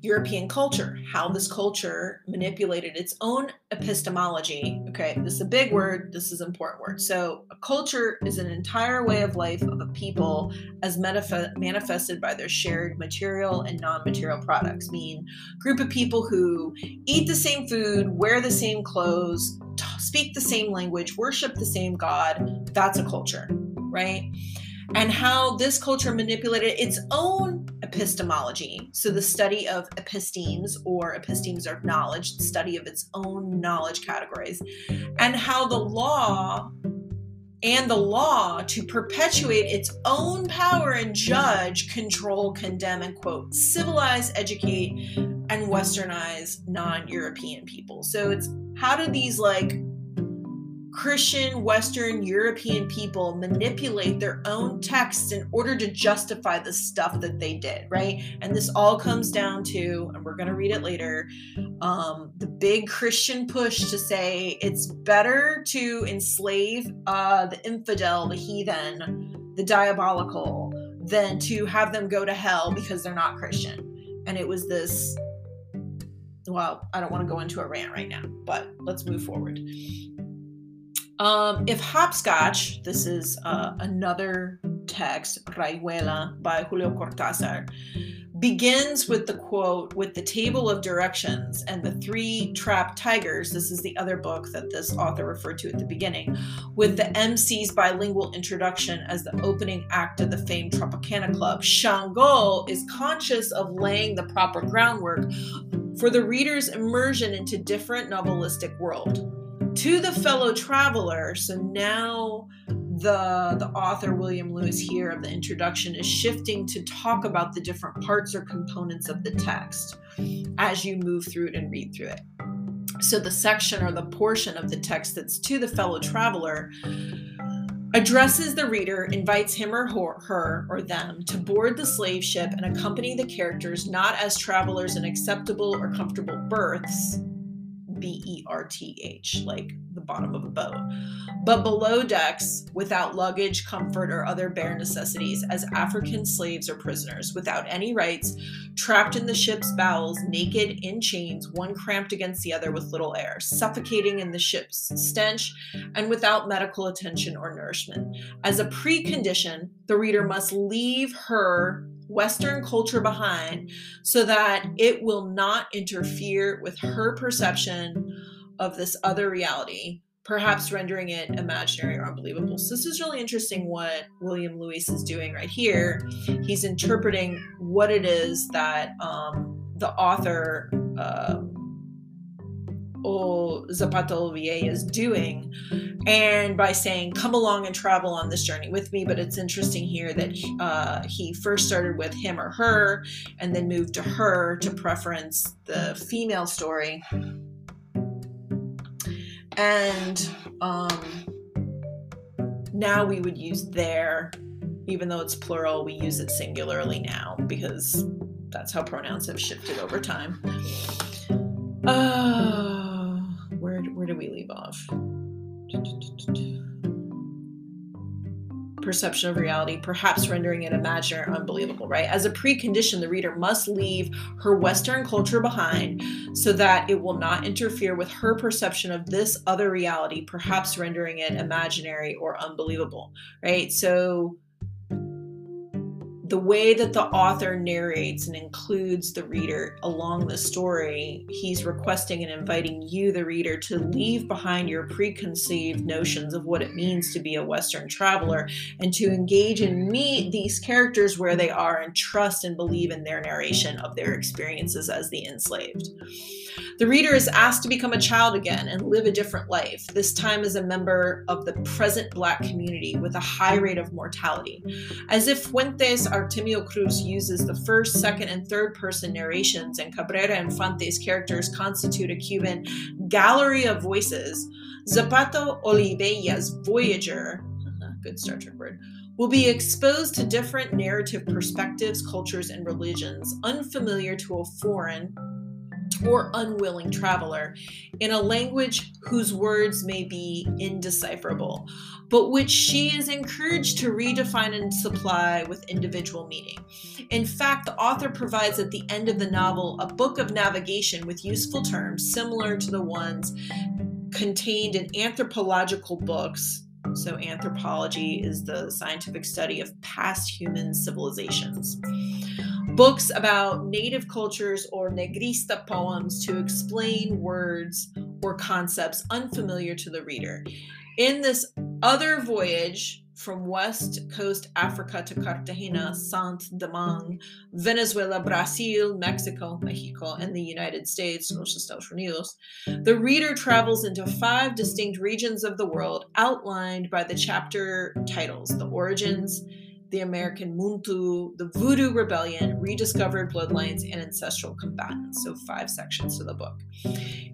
European culture, how this culture manipulated its own epistemology. Okay, this is a big word, this is an important word. So, a culture is an entire way of life of a people as manif- manifested by their shared material and non material products, mean group of people who eat the same food, wear the same clothes, t- speak the same language, worship the same God. That's a culture, right? And how this culture manipulated its own epistemology. So, the study of epistemes or epistemes of knowledge, the study of its own knowledge categories, and how the law and the law to perpetuate its own power and judge, control, condemn, and quote, civilize, educate, and westernize non European people. So, it's how do these like Christian, Western, European people manipulate their own texts in order to justify the stuff that they did, right? And this all comes down to, and we're going to read it later, um, the big Christian push to say it's better to enslave uh, the infidel, the heathen, the diabolical, than to have them go to hell because they're not Christian. And it was this well, I don't want to go into a rant right now, but let's move forward. Um, if hopscotch, this is uh, another text, Rayuela by Julio Cortázar, begins with the quote, with the table of directions and the three trapped tigers. This is the other book that this author referred to at the beginning, with the MC's bilingual introduction as the opening act of the famed Tropicana Club. Shango is conscious of laying the proper groundwork for the reader's immersion into different novelistic world to the fellow traveler. So now the the author William Luis here of the introduction is shifting to talk about the different parts or components of the text as you move through it and read through it. So the section or the portion of the text that's to the fellow traveler addresses the reader, invites him or her or them to board the slave ship and accompany the characters not as travelers in acceptable or comfortable berths, B E R T H, like the bottom of a boat, but below decks without luggage, comfort, or other bare necessities as African slaves or prisoners, without any rights, trapped in the ship's bowels, naked, in chains, one cramped against the other with little air, suffocating in the ship's stench, and without medical attention or nourishment. As a precondition, the reader must leave her Western culture behind so that it will not interfere with her perception of this other reality, perhaps rendering it imaginary or unbelievable. So, this is really interesting what William Luis is doing right here. He's interpreting what it is that um, the author. Uh, O Zapata Olivella is doing, and by saying, Come along and travel on this journey with me. But it's interesting here that uh, he first started with him or her and then moved to her to preference the female story. And um, now we would use their, even though it's plural, we use it singularly now because that's how pronouns have shifted over time. Uh, do we leave off? Perception of reality, perhaps rendering it imaginary or unbelievable, right? As a precondition, the reader must leave her Western culture behind so that it will not interfere with her perception of this other reality, perhaps rendering it imaginary or unbelievable, right? So the way that the author narrates and includes the reader along the story, he's requesting and inviting you, the reader, to leave behind your preconceived notions of what it means to be a Western traveler and to engage and meet these characters where they are and trust and believe in their narration of their experiences as the enslaved. The reader is asked to become a child again and live a different life, this time as a member of the present Black community with a high rate of mortality. As if Fuentes Artemio Cruz uses the first, second, and third person narrations, and Cabrera Infante's characters constitute a Cuban gallery of voices, Zapata Olivella's Voyager, good Star Trek word, will be exposed to different narrative perspectives, cultures, and religions unfamiliar to a foreign or unwilling traveler in a language whose words may be indecipherable, but which she is encouraged to redefine and supply with individual meaning. In fact, the author provides at the end of the novel a book of navigation with useful terms similar to the ones contained in anthropological books. So, anthropology is the scientific study of past human civilizations books about native cultures or negrista poems to explain words or concepts unfamiliar to the reader. In this other voyage from West Coast Africa to Cartagena, Saint Domingue, Venezuela, Brazil, Mexico, Mexico, and the United States, Los Estados Unidos, the reader travels into five distinct regions of the world outlined by the chapter titles The Origins, the American Muntu, the Voodoo Rebellion, rediscovered bloodlines, and ancestral combatants. So, five sections to the book.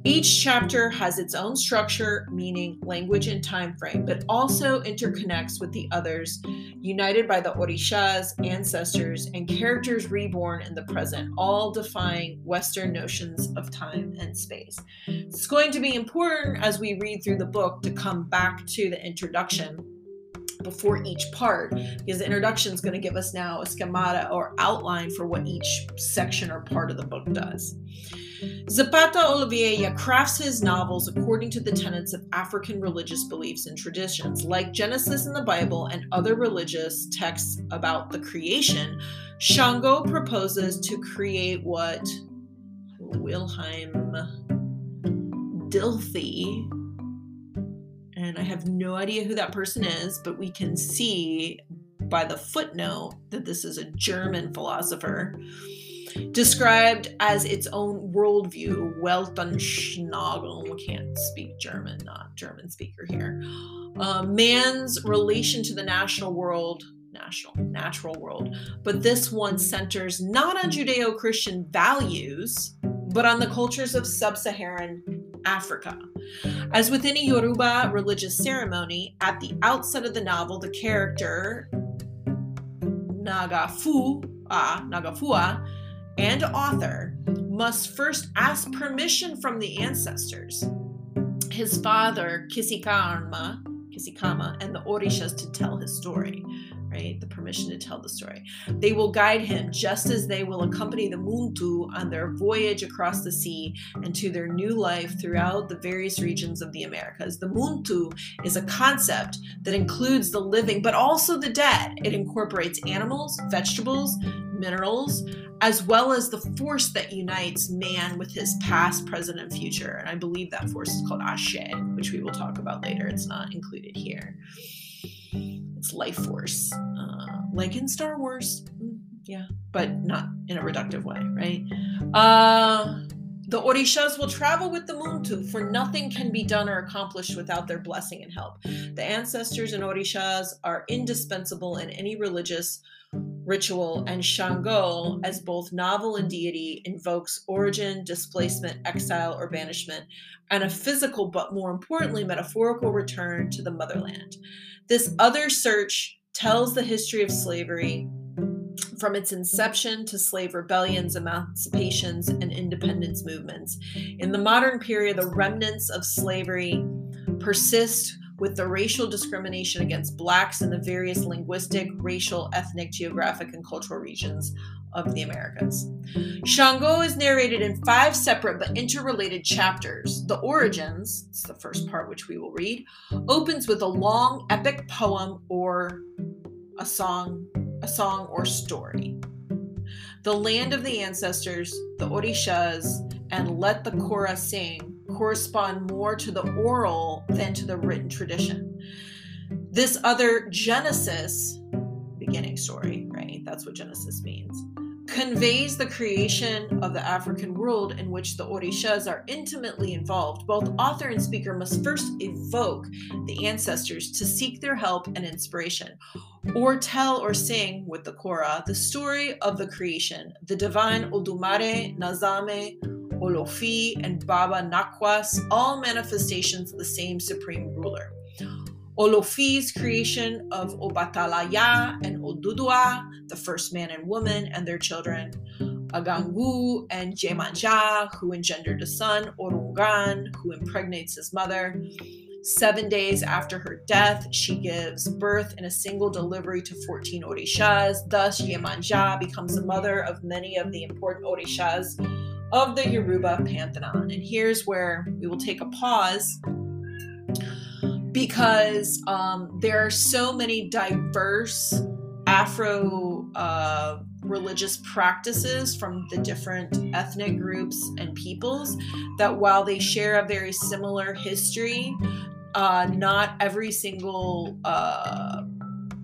Each chapter has its own structure, meaning, language, and time frame, but also interconnects with the others, united by the Orishas, ancestors, and characters reborn in the present, all defying Western notions of time and space. It's going to be important as we read through the book to come back to the introduction before each part because the introduction is going to give us now a schemata or outline for what each section or part of the book does. Zapata Olivella crafts his novels according to the tenets of African religious beliefs and traditions. Like Genesis in the Bible and other religious texts about the creation, Shango proposes to create what Wilhelm Dilthey and I have no idea who that person is, but we can see by the footnote that this is a German philosopher described as its own worldview. Weltanschauung can't speak German, not German speaker here. Uh, man's relation to the national world, national, natural world, but this one centers not on Judeo Christian values, but on the cultures of sub Saharan Africa. As with any Yoruba religious ceremony, at the outset of the novel, the character Nagafua, Nagafua and author must first ask permission from the ancestors, his father Kisikama, Kisikama, and the Orishas to tell his story right? The permission to tell the story. They will guide him just as they will accompany the Muntu on their voyage across the sea and to their new life throughout the various regions of the Americas. The Muntu is a concept that includes the living but also the dead. It incorporates animals, vegetables, minerals, as well as the force that unites man with his past, present, and future. And I believe that force is called Ashe, which we will talk about later. It's not included here its life force, uh, like in Star Wars. Mm, yeah, but not in a reductive way, right? Uh, the Orishas will travel with the Muntu, for nothing can be done or accomplished without their blessing and help. The ancestors and Orishas are indispensable in any religious ritual, and Shango, as both novel and deity, invokes origin, displacement, exile, or banishment, and a physical, but more importantly, metaphorical return to the motherland. This other search tells the history of slavery from its inception to slave rebellions, emancipations, and independence movements. In the modern period, the remnants of slavery persist with the racial discrimination against blacks in the various linguistic, racial, ethnic, geographic, and cultural regions of the Americas. Shango is narrated in five separate but interrelated chapters. The Origins, it's the first part which we will read, opens with a long epic poem or a song a song or story. The land of the ancestors, the Orishas, and let the Kora sing correspond more to the oral than to the written tradition. This other Genesis, beginning story, right? That's what Genesis means conveys the creation of the African world in which the Orishas are intimately involved, both author and speaker must first evoke the ancestors to seek their help and inspiration, or tell or sing with the Kora the story of the creation, the divine Olodumare, Nazame, Olofi, and Baba Nakwas, all manifestations of the same supreme ruler. Olofi's creation of Obatalaya and Odudua, the first man and woman and their children, Agangu and Jemanja, who engendered a son, Orungan, who impregnates his mother. Seven days after her death, she gives birth in a single delivery to 14 Orishas. Thus, Yemanja becomes the mother of many of the important Orishas of the Yoruba pantheon. And here's where we will take a pause because um, there are so many diverse Afro uh, religious practices from the different ethnic groups and peoples that while they share a very similar history, uh, not every single uh,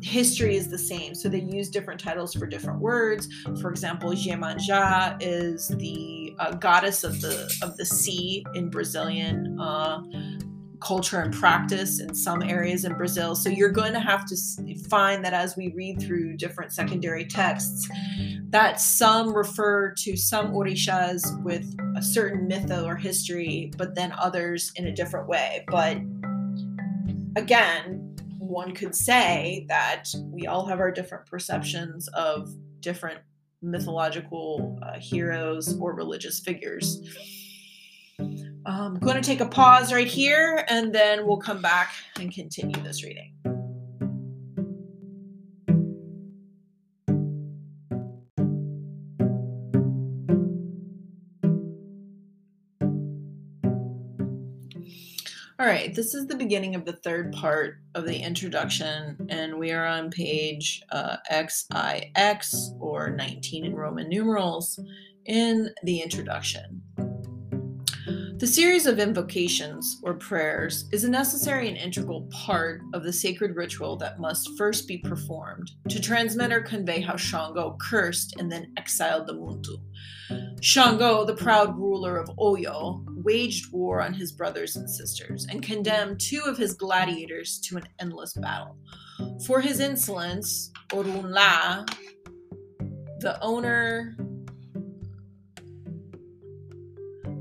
history is the same. So they use different titles for different words. For example, Jemanja is the uh, goddess of the of the sea in Brazilian uh, culture and practice in some areas in Brazil. So you're going to have to find that as we read through different secondary texts, that some refer to some orishas with a certain mytho or history, but then others in a different way. But again, one could say that we all have our different perceptions of different mythological uh, heroes or religious figures. I'm going to take a pause right here and then we'll come back and continue this reading. All right, this is the beginning of the third part of the introduction, and we are on page uh, XIX or 19 in Roman numerals in the introduction. The series of invocations or prayers is a necessary and integral part of the sacred ritual that must first be performed to transmit or convey how Shango cursed and then exiled the Muntu. Shango, the proud ruler of Oyo, waged war on his brothers and sisters and condemned two of his gladiators to an endless battle. For his insolence, Orunla, the owner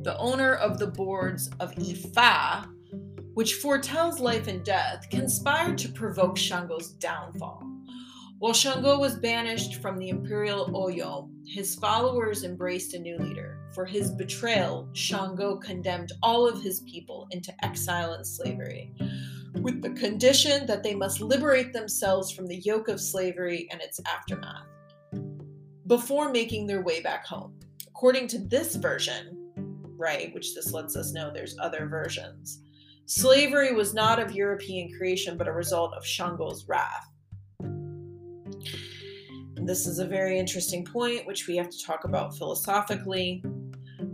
the owner of the boards of Ifa, which foretells life and death, conspired to provoke Shango's downfall. While Shango was banished from the imperial Oyo, his followers embraced a new leader. For his betrayal, Shango condemned all of his people into exile and slavery, with the condition that they must liberate themselves from the yoke of slavery and its aftermath before making their way back home. According to this version, right, which this lets us know there's other versions. Slavery was not of European creation, but a result of Shango's wrath. This is a very interesting point, which we have to talk about philosophically.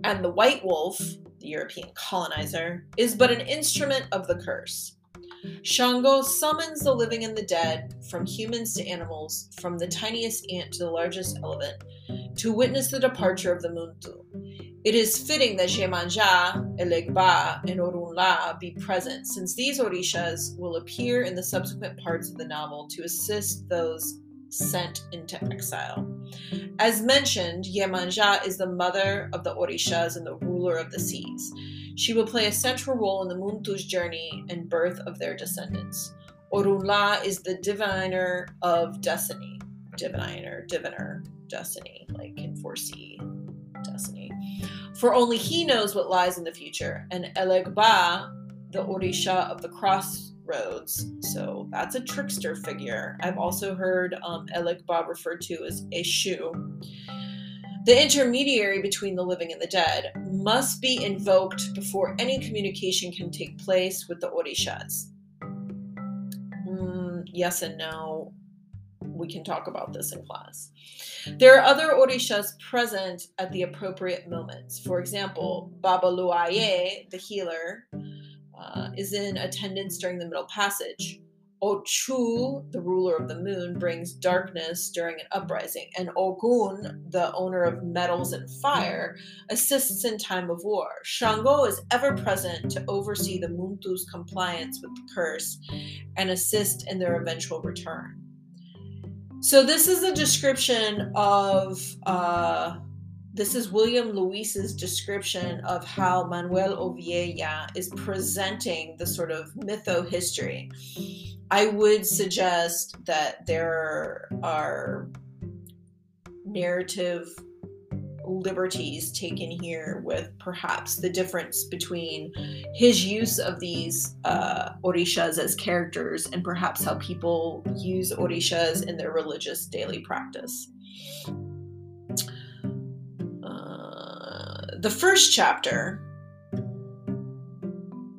And the white wolf, the European colonizer, is but an instrument of the curse. Shango summons the living and the dead, from humans to animals, from the tiniest ant to the largest elephant, to witness the departure of the Muntu. It is fitting that Jemanja, Elegba, and Orunla be present, since these Orishas will appear in the subsequent parts of the novel to assist those sent into exile. As mentioned, Yemanja is the mother of the Orishas and the ruler of the seas. She will play a central role in the Muntu's journey and birth of their descendants. Orunla is the diviner of destiny. Diviner, diviner, destiny, like can foresee destiny. For only he knows what lies in the future. And Elegba, the Orisha of the crossroads, so that's a trickster figure. I've also heard um, Elegba referred to as Eshu. The intermediary between the living and the dead must be invoked before any communication can take place with the Orishas. Mm, yes and no. we can talk about this in class. There are other orishas present at the appropriate moments. For example, Babaloaye, the healer, uh, is in attendance during the middle passage. Ochu, the ruler of the moon, brings darkness during an uprising, and Ogun, the owner of metals and fire, assists in time of war. Shango is ever present to oversee the Muntu's compliance with the curse and assist in their eventual return. So, this is a description of. Uh, this is William Luis's description of how Manuel Olivella is presenting the sort of mytho history. I would suggest that there are narrative liberties taken here with perhaps the difference between his use of these uh, orishas as characters and perhaps how people use orishas in their religious daily practice. The first chapter,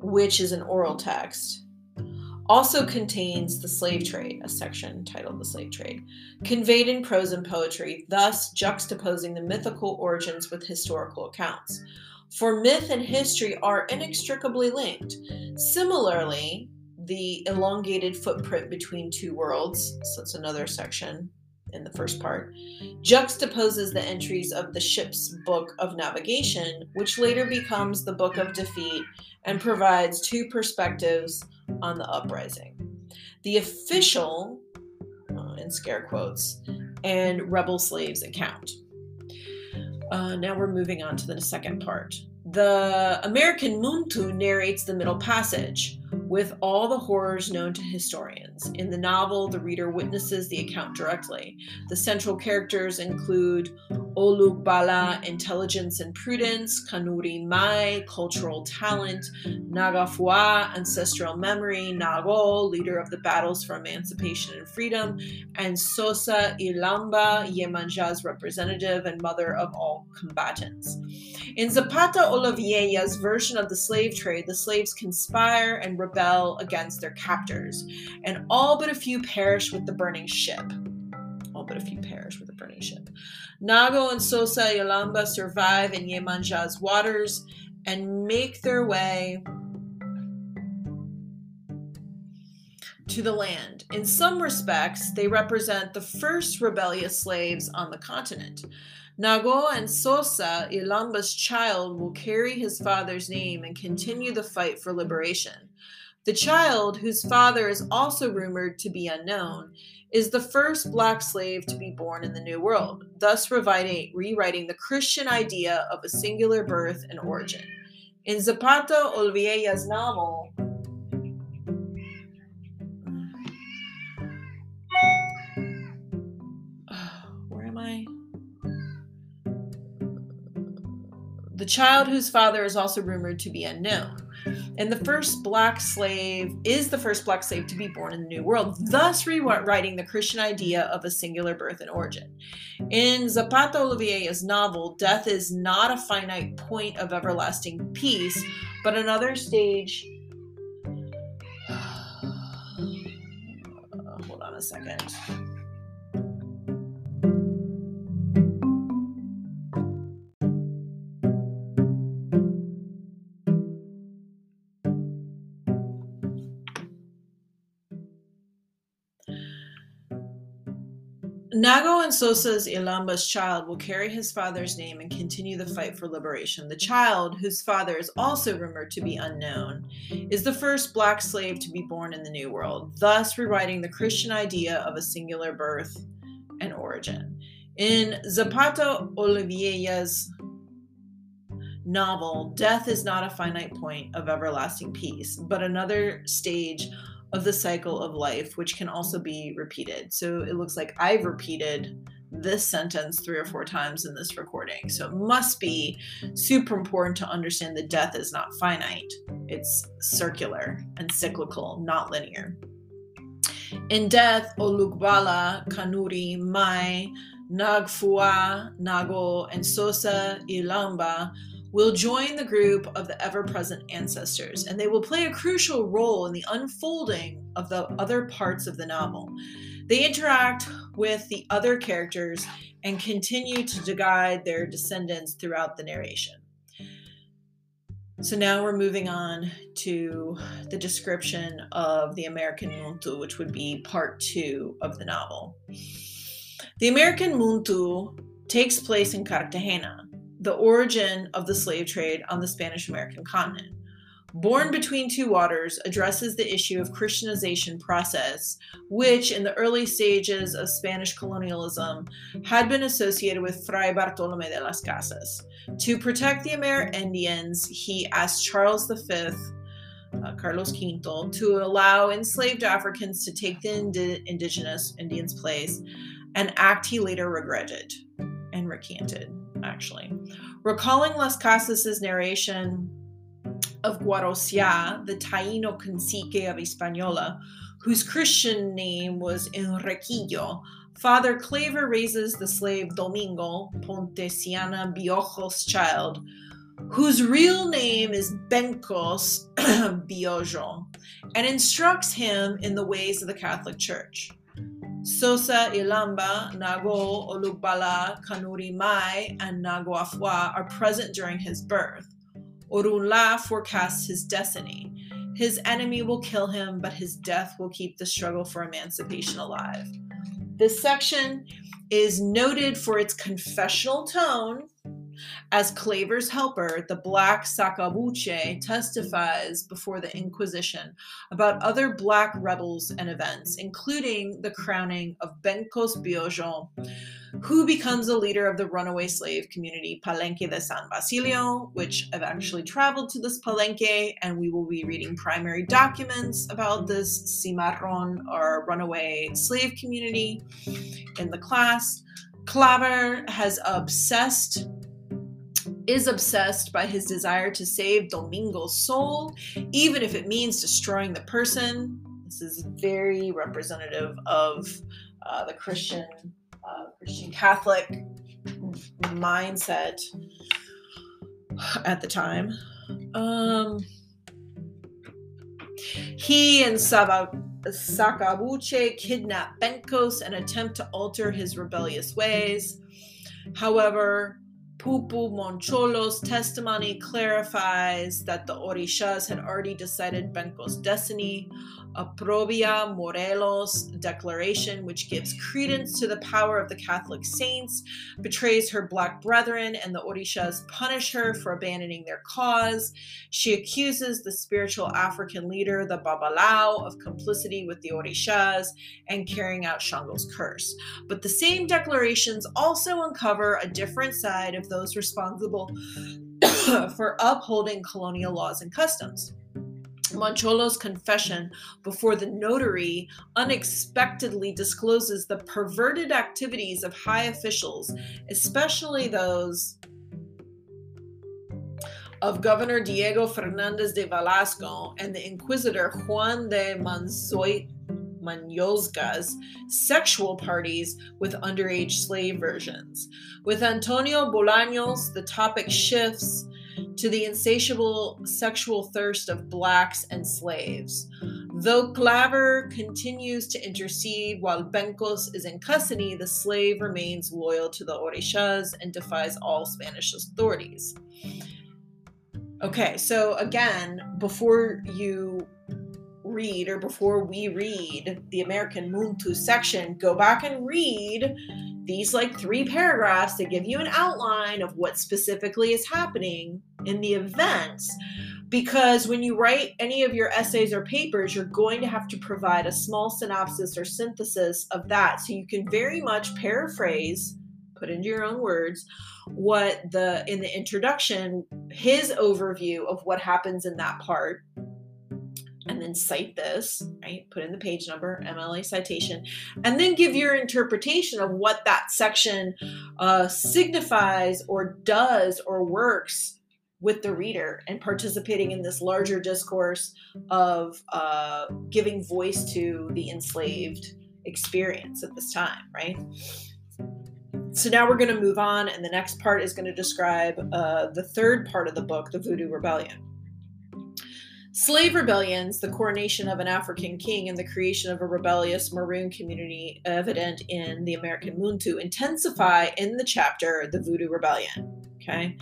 which is an oral text, also contains the slave trade, a section titled The Slave Trade, conveyed in prose and poetry, thus juxtaposing the mythical origins with historical accounts. For myth and history are inextricably linked. Similarly, the elongated footprint between two worlds, so it's another section in the first part, juxtaposes the entries of the ship's book of navigation, which later becomes the book of defeat and provides two perspectives on the uprising. The official, uh, in scare quotes, and rebel slaves account. Uh, now we're moving on to the second part. The American Muntu narrates the middle passage with all the horrors known to historians. In the novel, the reader witnesses the account directly. The central characters include Olugbala, intelligence and prudence, Kanuri Mai, cultural talent, Nagafua, ancestral memory, Nago, leader of the battles for emancipation and freedom, and Sosa Ilamba, Yemanja's representative and mother of all combatants. In Zapata Olivella's version of the slave trade, the slaves conspire and rebel against their captors, and all but a few perish with the burning ship. All but a few perish with the burning ship. Nago and Sosa Ilamba survive in Yemanja's waters and make their way to the land. In some respects, they represent the first rebellious slaves on the continent. Nago and Sosa, Ilamba's child, will carry his father's name and continue the fight for liberation. The child, whose father is also rumored to be unknown, is the first black slave to be born in the New World, thus rewriting the Christian idea of a singular birth and origin. In Zapata Olivella's novel, where am I? the child whose father is also rumored to be unknown. And the first black slave is the first black slave to be born in the New World, thus rewriting the Christian idea of a singular birth and origin. In Zapata Olivella's novel, death is not a finite point of everlasting peace, but another stage. Hold on a second. Nago and Sosa's Ilamba's child will carry his father's name and continue the fight for liberation. The child, whose father is also rumored to be unknown, is the first black slave to be born in the New World, thus rewriting the Christian idea of a singular birth and origin. In Zapata Olivella's novel, death is not a finite point of everlasting peace, but another stage of the cycle of life, which can also be repeated. So it looks like I've repeated this sentence three or four times in this recording. So it must be super important to understand that death is not finite, it's circular and cyclical, not linear. In death, Olugbala, Kanuri, Mai, Nagafua, Nago, and Sosa Ilamba will join the group of the ever present ancestors, and they will play a crucial role in the unfolding of the other parts of the novel. They interact with the other characters and continue to guide their descendants throughout the narration. So now we're moving on to the description of the American Muntu, which would be part two of the novel. The American Muntu takes place in Cartagena, the origin of the slave trade on the Spanish American continent. Born Between Two Waters addresses the issue of Christianization process, which in the early stages of Spanish colonialism had been associated with Fray Bartolome de las Casas. To protect the Amerindians, he asked Charles V, uh, Carlos V, to allow enslaved Africans to take the indi- indigenous Indians' place, an act he later regretted and recanted, actually. Recalling Las Casas' narration of Guarocuya, the Taino cacique of Hispaniola, whose Christian name was Enriquillo, Father Claver raises the slave Domingo, Pontesiana Biojos' child, whose real name is Bencos Biojo, and instructs him in the ways of the Catholic Church. Sosa Ilamba, Nago, Olugbala, Kanuri Mai, and Nagafua are present during his birth. Orunla forecasts his destiny. His enemy will kill him, but his death will keep the struggle for emancipation alive. This section is noted for its confessional tone. As Claver's helper, the Black Sacabuche testifies before the Inquisition about other Black rebels and events, including the crowning of Bencos Biojo, who becomes a leader of the runaway slave community Palenque de San Basilio, which I've actually traveled to this Palenque, and we will be reading primary documents about this cimarron or runaway slave community in the class. Claver has obsessed is obsessed by his desire to save Domingo's soul, even if it means destroying the person. This is very representative of uh, the Christian uh, Christian Catholic mindset at the time. Um, he and Saba, Sacabuche kidnap Bencos and attempt to alter his rebellious ways. However, Pupu Moncholo's testimony clarifies that the Orishas had already decided Benko's destiny. Aprobia Morelos' declaration, which gives credence to the power of the Catholic saints, betrays her black brethren, and the Orishas punish her for abandoning their cause. She accuses the spiritual African leader, the Babalao, of complicity with the Orishas and carrying out Shango's curse. But the same declarations also uncover a different side of those responsible for upholding colonial laws and customs. Moncholo's confession before the notary unexpectedly discloses the perverted activities of high officials, especially those of Governor Diego Fernandez de Velasco and the Inquisitor Juan de Manzoit Manyozga's sexual parties with underage slave versions. With Antonio Bolaños, the topic shifts to the insatiable sexual thirst of blacks and slaves. Though Claver continues to intercede while Bencos is in custody, the slave remains loyal to the Orishas and defies all Spanish authorities. Okay, so again, before you read or before we read the American Muntu section, go back and read these like three paragraphs to give you an outline of what specifically is happening in the events. Because when you write any of your essays or papers, you're going to have to provide a small synopsis or synthesis of that. So you can very much paraphrase, put into your own words, what the in the introduction, his overview of what happens in that part and then cite this, right? Put in the page number, MLA citation, and then give your interpretation of what that section uh, signifies or does or works with the reader and participating in this larger discourse of uh, giving voice to the enslaved experience at this time, right? So now we're going to move on, and the next part is going to describe uh, the third part of the book, the Voodoo Rebellion. Slave rebellions, the coronation of an African king, and the creation of a rebellious maroon community evident in the American Muntu intensify in the chapter The Voodoo Rebellion. Okay.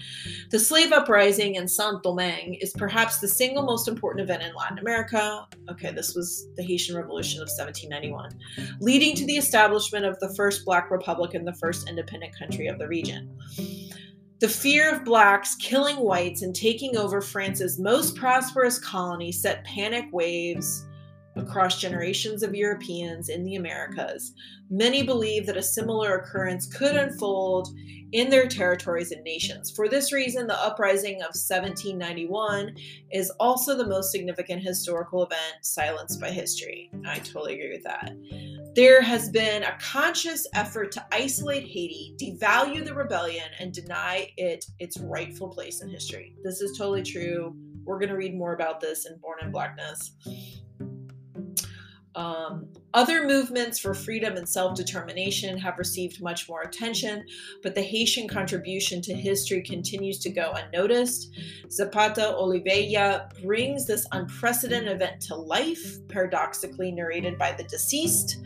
The slave uprising in Saint Domingue is perhaps the single most important event in Latin America. Okay, this was the Haitian Revolution of 1791, leading to the establishment of the first Black Republic and the first independent country of the region. The fear of blacks killing whites and taking over France's most prosperous colony set panic waves across generations of Europeans in the Americas. Many believe that a similar occurrence could unfold in their territories and nations. For this reason, the uprising of 1791 is also the most significant historical event silenced by history. I totally agree with that. There has been a conscious effort to isolate Haiti, devalue the rebellion, and deny it its rightful place in history. This is totally true. We're going to read more about this in Born in Blackness. Um, other movements for freedom and self determination have received much more attention, but the Haitian contribution to history continues to go unnoticed. Zapata Olivella brings this unprecedented event to life, paradoxically narrated by the deceased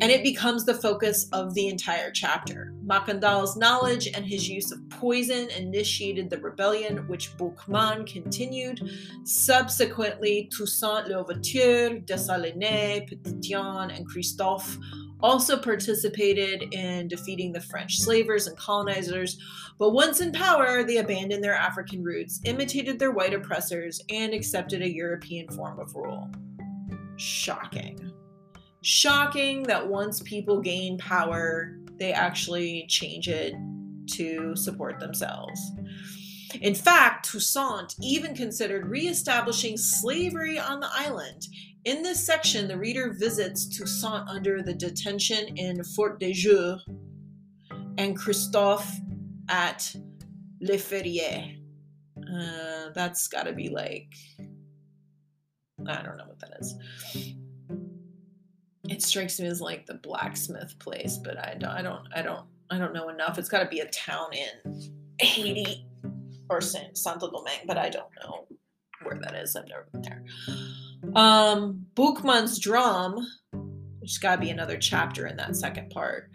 and it becomes the focus of the entire chapter. Macandal's knowledge and his use of poison initiated the rebellion, which Boukman continued. Subsequently, Toussaint Louverture, Dessalines, Petitjean, and Christophe also participated in defeating the French slavers and colonizers, but once in power, they abandoned their African roots, imitated their white oppressors, and accepted a European form of rule. Shocking shocking that once people gain power, they actually change it to support themselves. In fact, Toussaint even considered reestablishing slavery on the island. In this section, the reader visits Toussaint under the detention in Fort de Joux and Christophe at Le Ferrier. Uh, that's got to be like, I don't know what that is it strikes me as like the blacksmith place, but I don't, I don't, I don't, I don't know enough. It's got to be a town in Haiti or Santo Domingue, but I don't know where that is. I've never been there. Um, Boukman's drum, which got to be another chapter in that second part,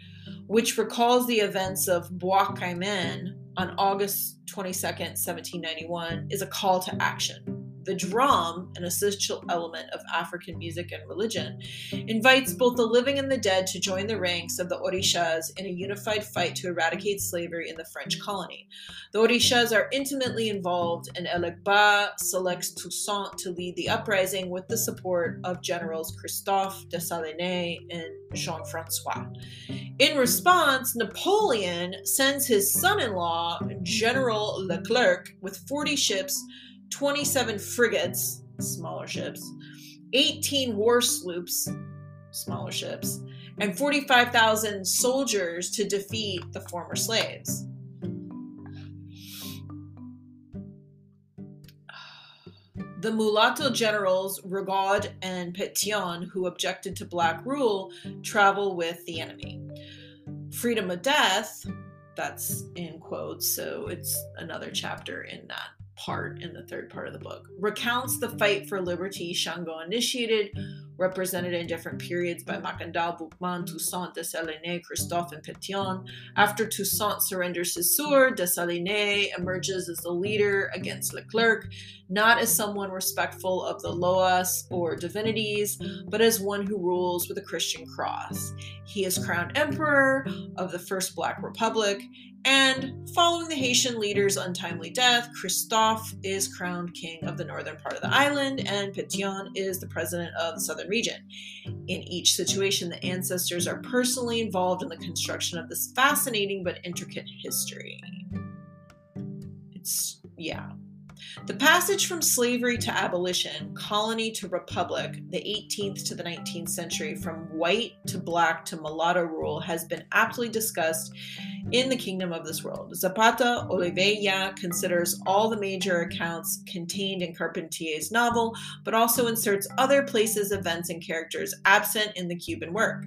which recalls the events of Bois Caiman on August 22nd, 1791, is a call to action the drum, an essential element of African music and religion, invites both the living and the dead to join the ranks of the Orishas in a unified fight to eradicate slavery in the French colony. The Orishas are intimately involved, and Elegba selects Toussaint to lead the uprising with the support of generals Christophe Dessalines and Jean Francois. In response, Napoleon sends his son in law, General Leclerc, with 40 ships 27 frigates, smaller ships, 18 war sloops, smaller ships, and 45,000 soldiers to defeat the former slaves. The mulatto generals Rigaud and Petion, who objected to black rule, travel with the enemy. Freedom of Death, that's in quotes, so it's another chapter in that part in the third part of the book. Recounts the fight for liberty Shango initiated, represented in different periods by Macandal, Boukman, Toussaint, Dessalines, Christophe, and Petion. After Toussaint surrenders his sword, Dessalines emerges as the leader against Leclerc, not as someone respectful of the Loas or divinities, but as one who rules with a Christian cross. He is crowned emperor of the First Black Republic and following the Haitian leader's untimely death, Christophe is crowned king of the northern part of the island, and Petion is the president of the southern region. In each situation, the ancestors are personally involved in the construction of this fascinating but intricate history. It's, yeah, the passage from slavery to abolition, colony to republic, the 18th to the 19th century, from white to black to mulatto rule, has been aptly discussed in the kingdom of this world. Zapata Olivella considers all the major accounts contained in Carpentier's novel, but also inserts other places, events, and characters absent in the Cuban work.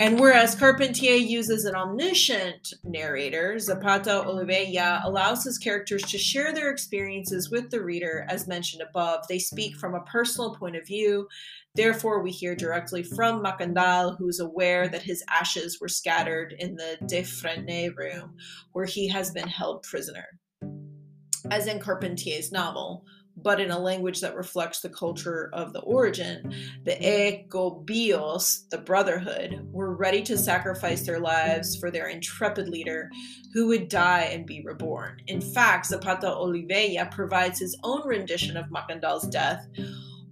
And whereas Carpentier uses an omniscient narrator, Zapata Olivella allows his characters to share their experiences with the reader, as mentioned above. They speak from a personal point of view. Therefore, we hear directly from Macandal, who is aware that his ashes were scattered in the Defresne room, where he has been held prisoner. As in Carpentier's novel, but in a language that reflects the culture of the mm-hmm. origin. The Ecobios, the Brotherhood, were ready to sacrifice their lives for their intrepid leader who would die and be reborn. In fact, Zapata Olivella provides his own rendition of Macandal's death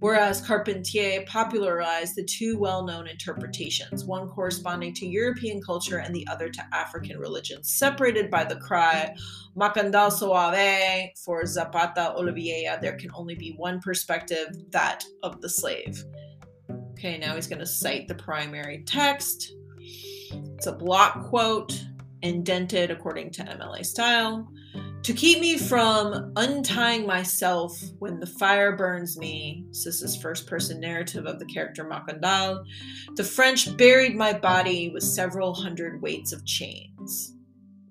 whereas Carpentier popularized the two well known interpretations, one corresponding to European culture and the other to African religion, separated by the cry, Macandal Suave for Zapata Olivella. There can only be one perspective, that of the slave. Okay, now he's going to cite the primary text. It's a block quote, indented according to MLA style. To keep me from untying myself when the fire burns me, this is first person narrative of the character Macandal, the French buried my body with several hundred weights of chains.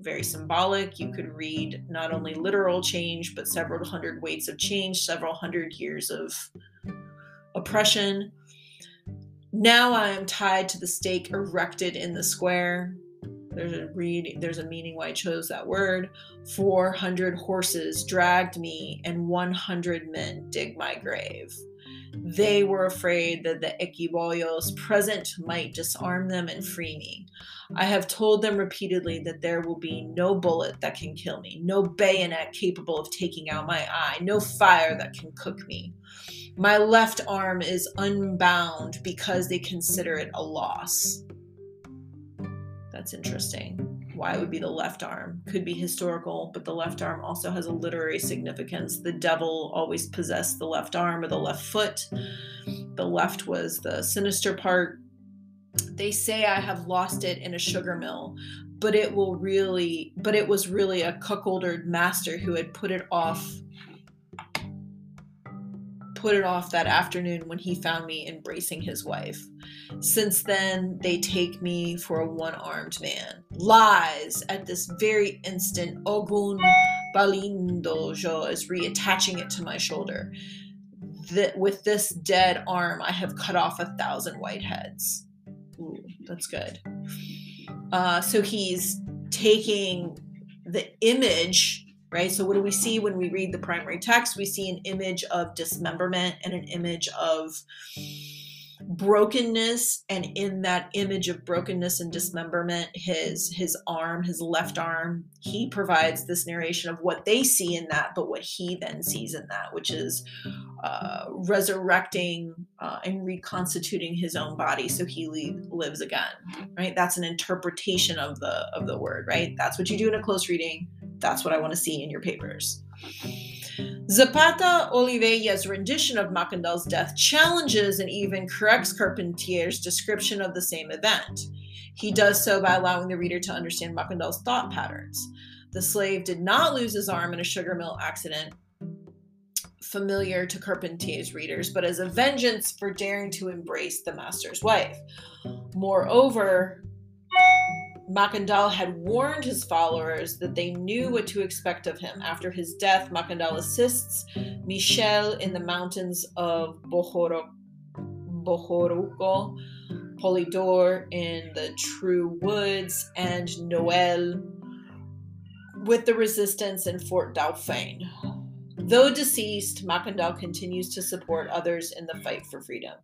Very symbolic. You could read not only literal change, but several hundred weights of change, several hundred years of oppression. Now I am tied to the stake erected in the square. There's a read. There's a meaning why I chose that word. Four hundred horses dragged me, and one hundred men dig my grave. They were afraid that the Equiboyos present might disarm them and free me. I have told them repeatedly that there will be no bullet that can kill me, no bayonet capable of taking out my eye, no fire that can cook me. My left arm is unbound because they consider it a loss. That's interesting. Why would be the left arm? Could be historical, but the left arm also has a literary significance. The devil always possessed the left arm or the left foot. The left was the sinister part. They say I have lost it in a sugar mill, but it will really, but it was really a cuckolded master who had put it off put it off that afternoon when he found me embracing his wife. Since then, they take me for a one armed man. Lies at this very instant. Ogun Balindojo is reattaching it to my shoulder. That with this dead arm, I have cut off a thousand white heads. Ooh, that's good. Uh, so he's taking the image right? So, what do we see when we read the primary text? We see an image of dismemberment and an image of brokenness and in that image of brokenness and dismemberment his his arm his left arm he provides this narration of what they see in that but what he then sees in that which is uh, resurrecting uh, and reconstituting his own body so he leave, lives again right that's an interpretation of the of the word right that's what you do in a close reading that's what I want to see in your papers. Zapata Olivella's rendition of Macandal's death challenges and even corrects Carpentier's description of the same event. He does so by allowing the reader to understand Macandal's thought patterns. The slave did not lose his arm in a sugar mill accident, familiar to Carpentier's readers, but as a vengeance for daring to embrace the master's wife. Moreover, Macandal had warned his followers that they knew what to expect of him. After his death, Macandal assists Michel in the mountains of Bohoro, Bohoruco, Polidor in the True Woods, and Noel with the resistance in Fort Dauphin. Though deceased, Macandal continues to support others in the fight for freedom.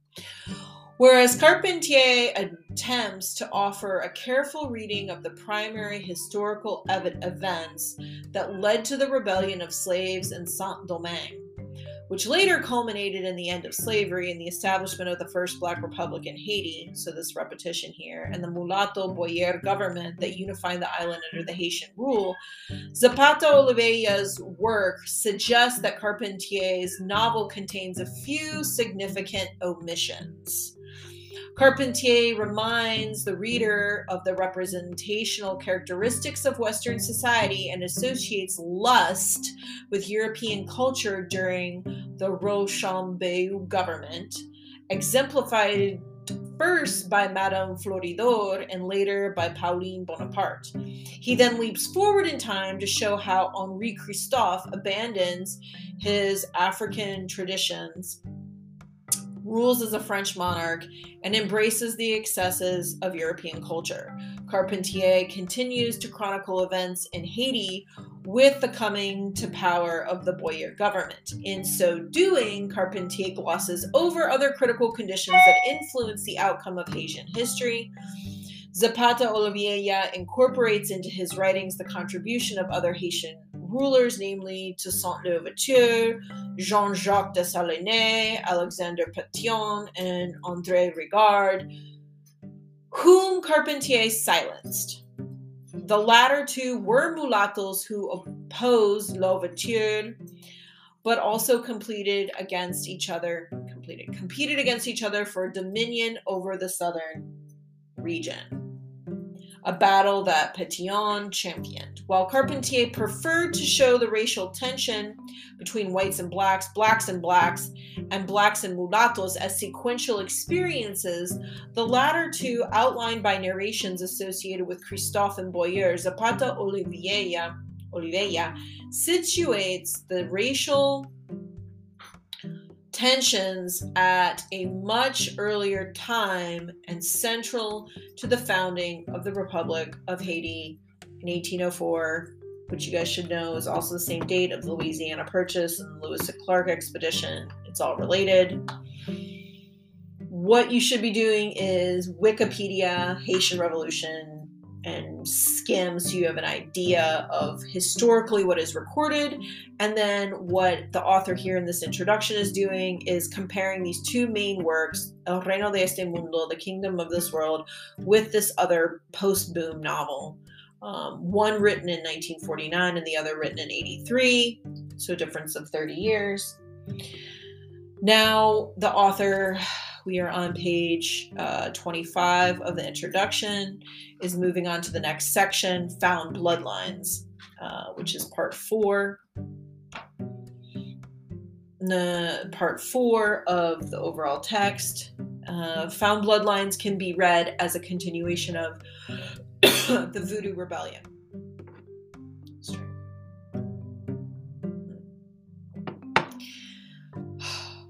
Whereas Carpentier attempts to offer a careful reading of the primary historical ev- events that led to the rebellion of slaves in Saint Domingue, which later culminated in the end of slavery and the establishment of the first Black Republic in Haiti, so this repetition here, and the mulatto Boyer government that unified the island under the Haitian rule, Zapata Olivella's work suggests that Carpentier's novel contains a few significant omissions. Carpentier reminds the reader of the representational characteristics of Western society and associates lust with European culture during the Rochambeau government, exemplified first by Madame Floridor and later by Pauline Bonaparte. He then leaps forward in time to show how Henri Christophe abandons his African traditions, rules as a French monarch, and embraces the excesses of European culture. Carpentier continues to chronicle events in Haiti with the coming to power of the Boyer government. In so doing, Carpentier glosses over other critical conditions that influence the outcome of Haitian history. Zapata Olivella incorporates into his writings the contribution of other Haitian rulers, namely Toussaint Louverture, Jean Jacques Dessalines, Alexander Petion, and André Rigaud, whom Carpentier silenced. The latter two were mulattoes who opposed Louverture, but also completed against each other, completed, competed against each other for dominion over the southern region a battle that Petion championed. While Carpentier preferred to show the racial tension between whites and blacks, blacks and blacks, and blacks and mulattoes as sequential experiences, the latter two, outlined by narrations associated with Christophe and Boyer, Zapata Olivella, Olivella situates the racial tensions at a much earlier time and central to the founding of the Republic of Haiti in 1804, which you guys should know is also the same date of the Louisiana Purchase and the Lewis and Clark expedition. It's all related. What you should be doing is Wikipedia, Haitian Revolution, and skim so you have an idea of historically what is recorded. And then what the author here in this introduction is doing is comparing these two main works, El Reino de este Mundo, The Kingdom of This World, with this other post boom novel. Um, one written in 1949 and the other written in 83, so a difference of 30 years. Now, the author we are on page uh, 25 of the introduction, is moving on to the next section, Found Bloodlines, uh, which is part four. The part four of the overall text. Uh, found bloodlines can be read as a continuation of the Voodoo Rebellion.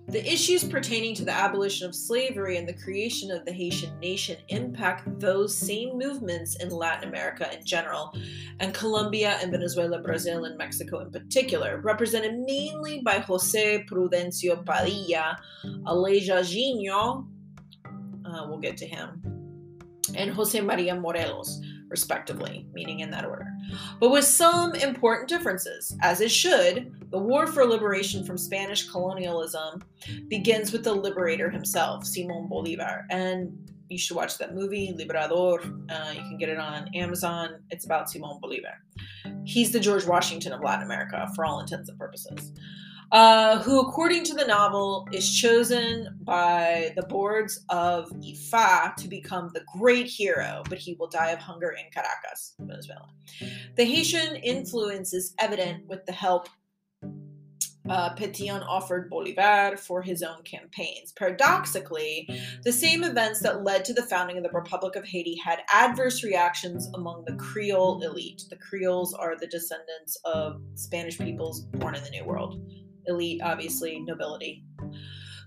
The issues pertaining to the abolition of slavery and the creation of the Haitian nation impact those same movements in Latin America in general, and Colombia and Venezuela, Brazil, and Mexico in particular, represented mainly by Jose Prudencio Padilla, Aleijadinho, uh, we'll get to him, and Jose Maria Morelos respectively, meaning in that order. But with some important differences, as it should, the war for liberation from Spanish colonialism begins with the liberator himself, Simon Bolivar. And you should watch that movie, Liberador. Uh, you can get it on Amazon. It's about Simon Bolivar. He's the George Washington of Latin America for all intents and purposes uh, who, according to the novel, is chosen by the boards of IFA to become the great hero, but he will die of hunger in Caracas, Venezuela. The Haitian influence is evident with the help uh, Petion offered Bolivar for his own campaigns. Paradoxically, the same events that led to the founding of the Republic of Haiti had adverse reactions among the Creole elite. The Creoles are the descendants of Spanish peoples born in the New World elite, obviously, nobility,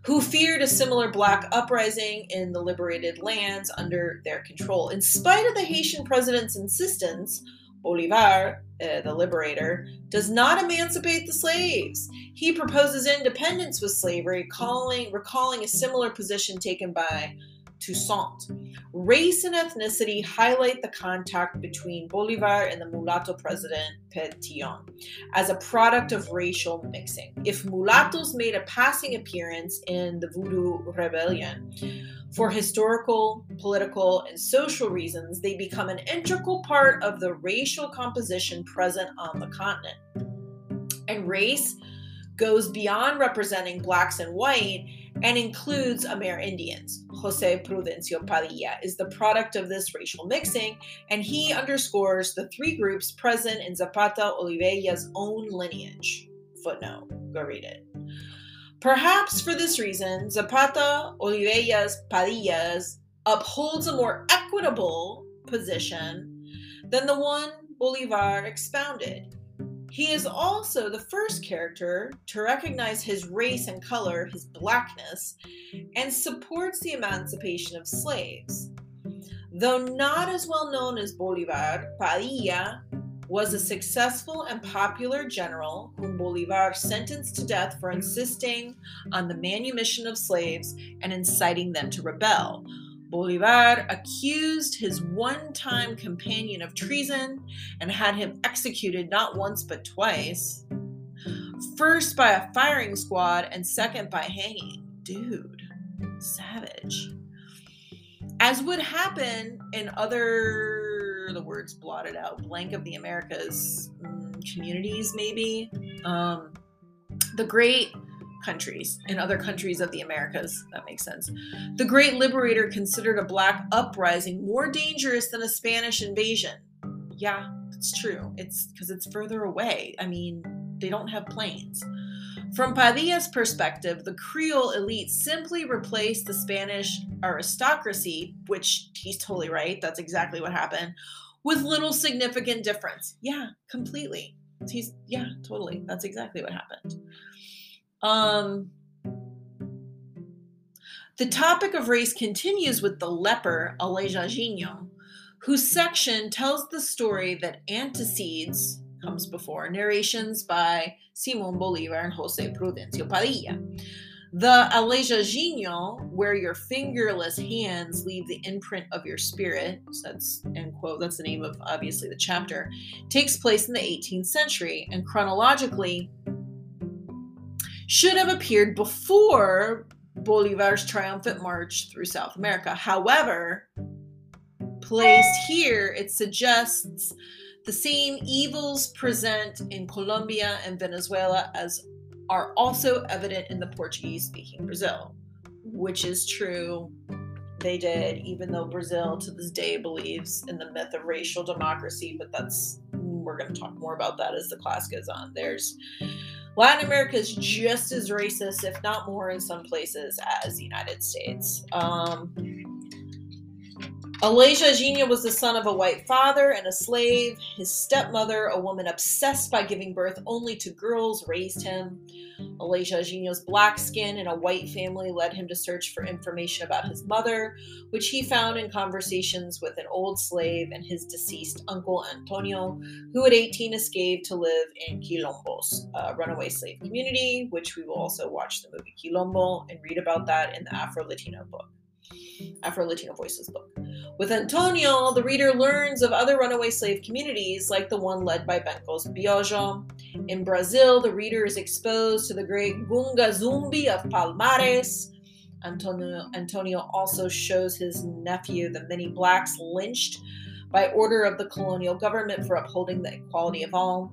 who feared a similar black uprising in the liberated lands under their control. In spite of the Haitian president's insistence, Bolivar, uh, the liberator, does not emancipate the slaves. He proposes independence with slavery, calling, recalling a similar position taken by Toussaint. Race and ethnicity highlight the contact between Bolivar and the mulatto president Petion as a product of racial mixing. If mulattoes made a passing appearance in the Voodoo Rebellion, for historical, political, and social reasons, they become an integral part of the racial composition present on the continent. And race goes beyond representing blacks and white and includes Amer Indians. Jose Prudencio Padilla is the product of this racial mixing, and he underscores the three groups present in Zapata Olivella's own lineage. Footnote, go read it. Perhaps for this reason, Zapata Olivella's Padilla's upholds a more equitable position than the one Bolivar expounded. He is also the first character to recognize his race and color, his blackness, and supports the emancipation of slaves. Though not as well known as Bolivar, Padilla was a successful and popular general whom Bolivar sentenced to death for insisting on the manumission of slaves and inciting them to rebel. Bolivar accused his one time companion of treason and had him executed not once but twice. First by a firing squad and second by hanging. Dude, savage. As would happen in other, the words blotted out, blank of the Americas mm, communities, maybe. Um, the great countries, in other countries of the Americas. That makes sense. The Great Liberator considered a black uprising more dangerous than a Spanish invasion. Yeah, it's true. It's because it's further away. I mean, they don't have planes. From Padilla's perspective, the Creole elite simply replaced the Spanish aristocracy, which he's totally right, that's exactly what happened, with little significant difference. Yeah, completely. He's yeah, totally. That's exactly what happened. Um, the topic of race continues with the leper, Aleijadinho, whose section tells the story that antecedes comes before narrations by Simon Bolivar and Jose Prudencio Padilla. The Aleijadinho, where your fingerless hands leave the imprint of your spirit, so that's end quote, that's the name of obviously the chapter, takes place in the 18th century and chronologically should have appeared before Bolivar's triumphant march through South America. However, placed here, it suggests the same evils present in Colombia and Venezuela as are also evident in the Portuguese speaking Brazil, which is true. They did, even though Brazil to this day believes in the myth of racial democracy, but that's, we're going to talk more about that as the class goes on. There's Latin America is just as racist, if not more, in some places as the United States. Um, Aleijadinho was the son of a white father and a slave. His stepmother, a woman obsessed by giving birth only to girls, raised him. Aleijadinho's black skin in a white family led him to search for information about his mother, which he found in conversations with an old slave and his deceased uncle Antonio, who at 18 escaped to live in Quilombos, a runaway slave community, which we will also watch the movie Quilombo and read about that in the Afro Latino book. Afro Latino Voices book. With Antonio, the reader learns of other runaway slave communities like the one led by Bencos Biojo. In Brazil, the reader is exposed to the great Gunga Zumbi of Palmares. Antonio, Antonio also shows his nephew the many blacks lynched by order of the colonial government for upholding the equality of all.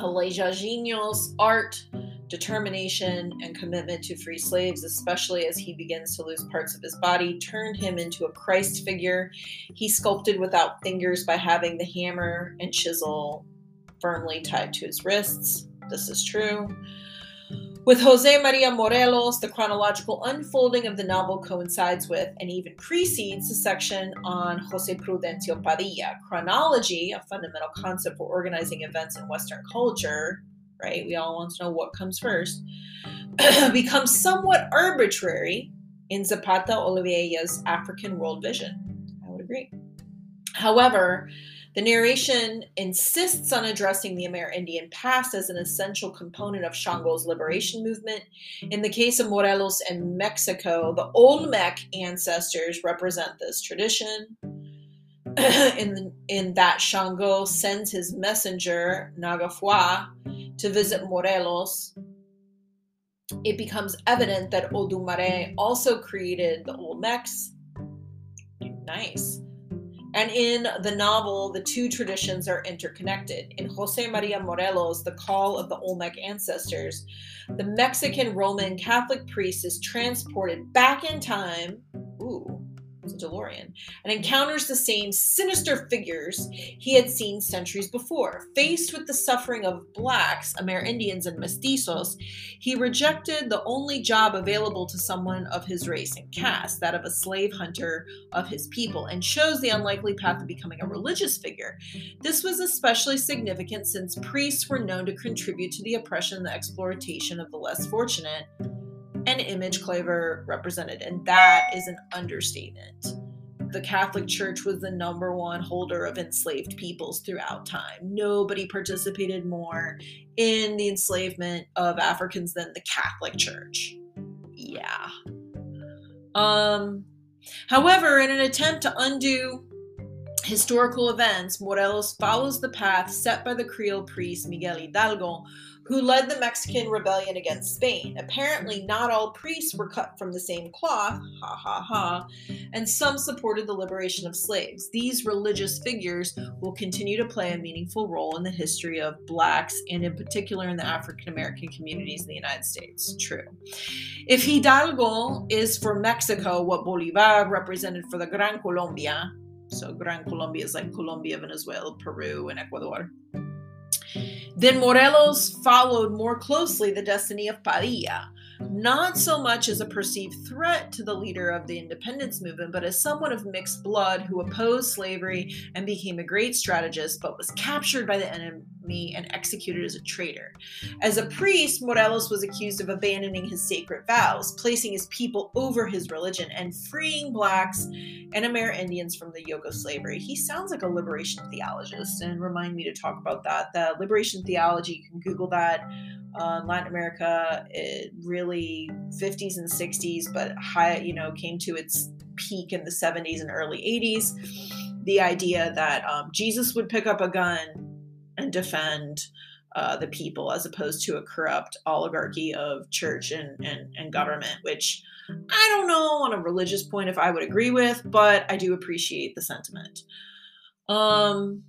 Aleijadinho's art determination and commitment to free slaves, especially as he begins to lose parts of his body, turned him into a Christ figure. He sculpted without fingers by having the hammer and chisel firmly tied to his wrists. This is true. With Jose Maria Morelos, the chronological unfolding of the novel coincides with and even precedes the section on Jose Prudencio Padilla. Chronology, a fundamental concept for organizing events in Western culture, right? We all want to know what comes first, becomes somewhat arbitrary in Zapata Olivella's African world vision. I would agree. However, the narration insists on addressing the Amerindian past as an essential component of Shango's liberation movement. In the case of Morelos and Mexico, the Olmec ancestors represent this tradition. in, in that Shango sends his messenger, Nagafua, to visit Morelos, it becomes evident that Odumare also created the Olmecs. Nice. And in the novel, the two traditions are interconnected. In Jose Maria Morelos, The Call of the Olmec Ancestors, the Mexican Roman Catholic priest is transported back in time. Ooh, a DeLorean, and encounters the same sinister figures he had seen centuries before. Faced with the suffering of blacks, Amerindians, and mestizos, he rejected the only job available to someone of his race and caste, that of a slave hunter of his people, and chose the unlikely path of becoming a religious figure. This was especially significant since priests were known to contribute to the oppression and the exploitation of the less fortunate and image Claver represented, and that is an understatement. The Catholic Church was the number one holder of enslaved peoples throughout time. Nobody participated more in the enslavement of Africans than the Catholic Church. Yeah. Um, however, in an attempt to undo historical events, Morelos follows the path set by the Creole priest Miguel Hidalgo, who led the Mexican rebellion against Spain. Apparently, not all priests were cut from the same cloth, ha ha ha, and some supported the liberation of slaves. These religious figures will continue to play a meaningful role in the history of blacks and, in particular, in the African American communities in the United States. True. If Hidalgo is for Mexico what Bolivar represented for the Gran Colombia, so Gran Colombia is like Colombia, Venezuela, Peru, and Ecuador then Morelos followed more closely the destiny of Padilla, not so much as a perceived threat to the leader of the independence movement, but as someone of mixed blood who opposed slavery and became a great strategist, but was captured by the enemy and executed as a traitor. As a priest, Morelos was accused of abandoning his sacred vows, placing his people over his religion, and freeing blacks and Amerindians from the yoke of slavery. He sounds like a liberation theologist, and remind me to talk about that. The liberation theology, you can Google that uh, Latin America, it really 50s and 60s, but high, you know, came to its peak in the 70s and early 80s. The idea that um, Jesus would pick up a gun and defend uh, the people as opposed to a corrupt oligarchy of church and, and, and government, which I don't know on a religious point if I would agree with, but I do appreciate the sentiment. Um,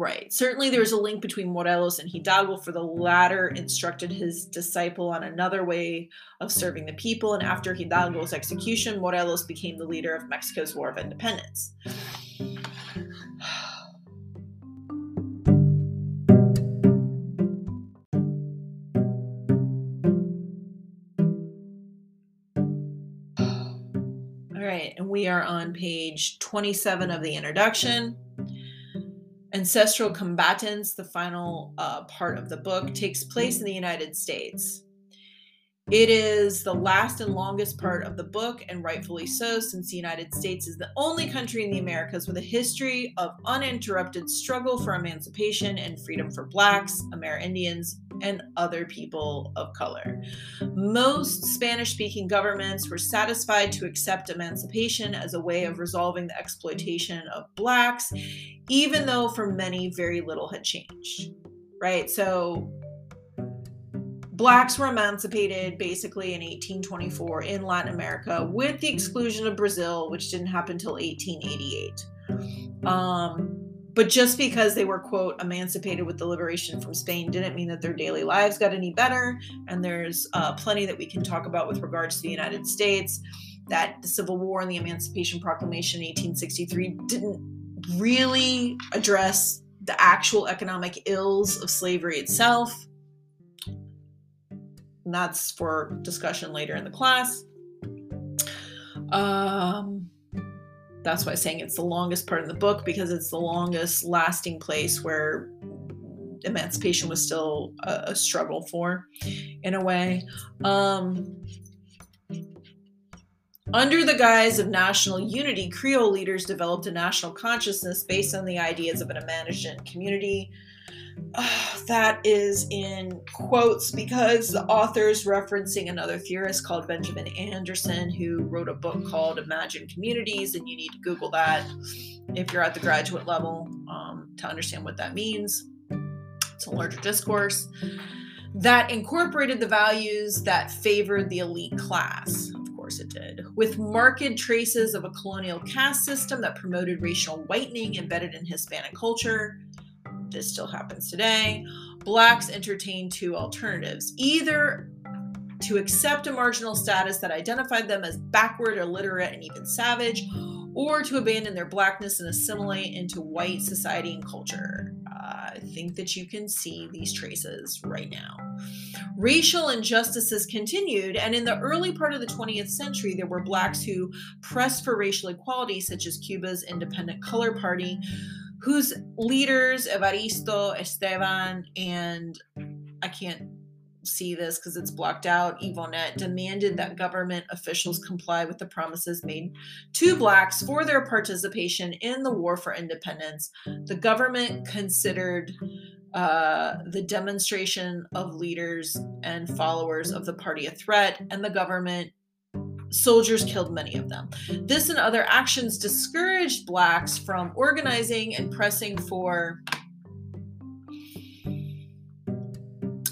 Right. Certainly, there's a link between Morelos and Hidalgo, for the latter instructed his disciple on another way of serving the people. And after Hidalgo's execution, Morelos became the leader of Mexico's War of Independence. We are on page 27 of the introduction. Ancestral Combatants, the final uh, part of the book, takes place in the United States. It is the last and longest part of the book, and rightfully so, since the United States is the only country in the Americas with a history of uninterrupted struggle for emancipation and freedom for Blacks, Amerindians, and other people of color. Most Spanish speaking governments were satisfied to accept emancipation as a way of resolving the exploitation of Blacks, even though for many very little had changed. Right? So, Blacks were emancipated basically in 1824 in Latin America, with the exclusion of Brazil, which didn't happen until 1888. Um, but just because they were, quote, emancipated with the liberation from Spain didn't mean that their daily lives got any better. And there's uh, plenty that we can talk about with regards to the United States that the Civil War and the Emancipation Proclamation in 1863 didn't really address the actual economic ills of slavery itself and that's for discussion later in the class. Um, that's why I'm saying it's the longest part of the book because it's the longest lasting place where emancipation was still a, a struggle for, in a way. Um, under the guise of national unity, Creole leaders developed a national consciousness based on the ideas of an imagined community uh, that is in quotes because the author is referencing another theorist called Benjamin Anderson, who wrote a book called Imagined Communities, and you need to Google that if you're at the graduate level um, to understand what that means. It's a larger discourse that incorporated the values that favored the elite class. Of course, it did, with marked traces of a colonial caste system that promoted racial whitening embedded in Hispanic culture this still happens today. Blacks entertain two alternatives either to accept a marginal status that identified them as backward, illiterate, and even savage, or to abandon their blackness and assimilate into white society and culture. Uh, I think that you can see these traces right now. Racial injustices continued, and in the early part of the 20th century, there were blacks who pressed for racial equality, such as Cuba's Independent Color Party, whose leaders, Evaristo, Esteban, and I can't see this because it's blocked out, Ivonnet demanded that government officials comply with the promises made to blacks for their participation in the war for independence. The government considered uh, the demonstration of leaders and followers of the party a threat, and the government soldiers killed many of them. This and other actions discouraged blacks from organizing and pressing for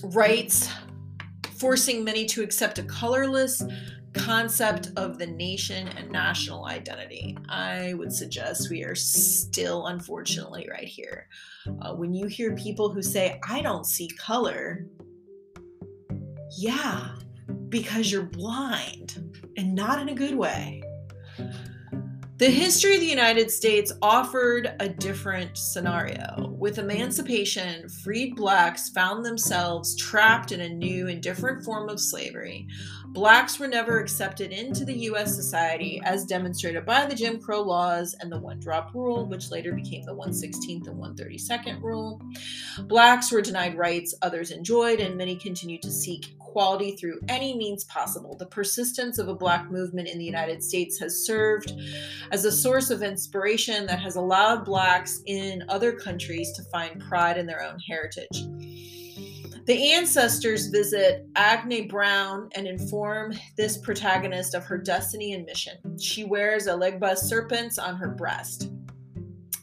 rights, forcing many to accept a colorless concept of the nation and national identity. I would suggest we are still, unfortunately, right here. Uh, when you hear people who say, I don't see color, yeah, because you're blind and not in a good way. The history of the United States offered a different scenario. With emancipation, freed blacks found themselves trapped in a new and different form of slavery. Blacks were never accepted into the U.S. society, as demonstrated by the Jim Crow laws and the one drop rule, which later became the 116th and 132nd rule. Blacks were denied rights others enjoyed, and many continued to seek equality through any means possible. The persistence of a Black movement in the United States has served as a source of inspiration that has allowed Blacks in other countries to find pride in their own heritage. The ancestors visit Agnes Brown and inform this protagonist of her destiny and mission. She wears a Legba serpent on her breast.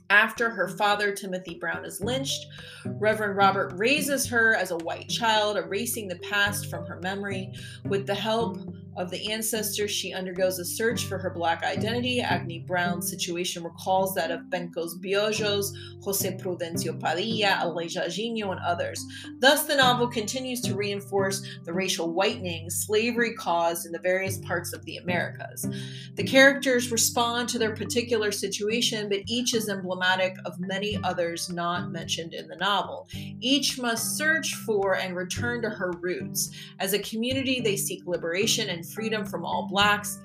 After her father, Timothy Brown, is lynched, Reverend Robert raises her as a white child, erasing the past from her memory. With the help of the ancestors, she undergoes a search for her black identity. Agnes Brown's situation recalls that of Benkos Biohó, Jose Prudencio Padilla, Aleijadinho, and others. Thus, the novel continues to reinforce the racial whitening slavery caused in the various parts of the Americas. The characters respond to their particular situation, but each is emblematic of many others not mentioned in the novel. Each must search for and return to her roots. As a community, they seek liberation and freedom from all blacks,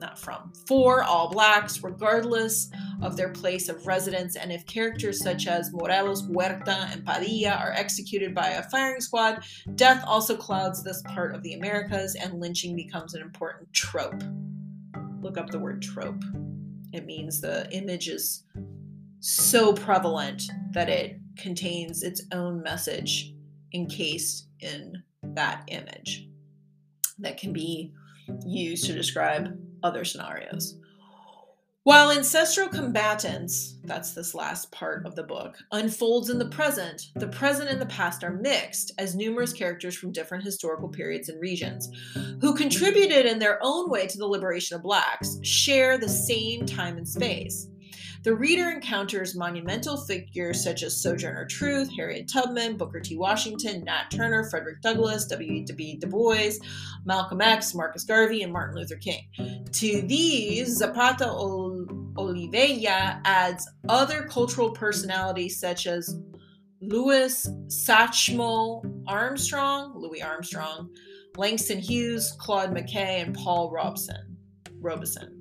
not from, for all blacks, regardless of their place of residence. And if characters such as Morelos, Huerta, and Padilla are executed by a firing squad, death also clouds this part of the Americas, and lynching becomes an important trope. Look up the word trope. It means the image is so prevalent that it contains its own message encased in that image that can be used to describe other scenarios. While ancestral combatants, that's this last part of the book, unfolds in the present, the present and the past are mixed as numerous characters from different historical periods and regions, who contributed in their own way to the liberation of blacks, share the same time and space. The reader encounters monumental figures such as Sojourner Truth, Harriet Tubman, Booker T. Washington, Nat Turner, Frederick Douglass, W.E.B. Du Bois, Malcolm X, Marcus Garvey, and Martin Luther King. To these, Zapata Olivella adds other cultural personalities such as Louis Satchmo Armstrong, Louis Armstrong, Langston Hughes, Claude McKay, and Paul Robeson. Robeson.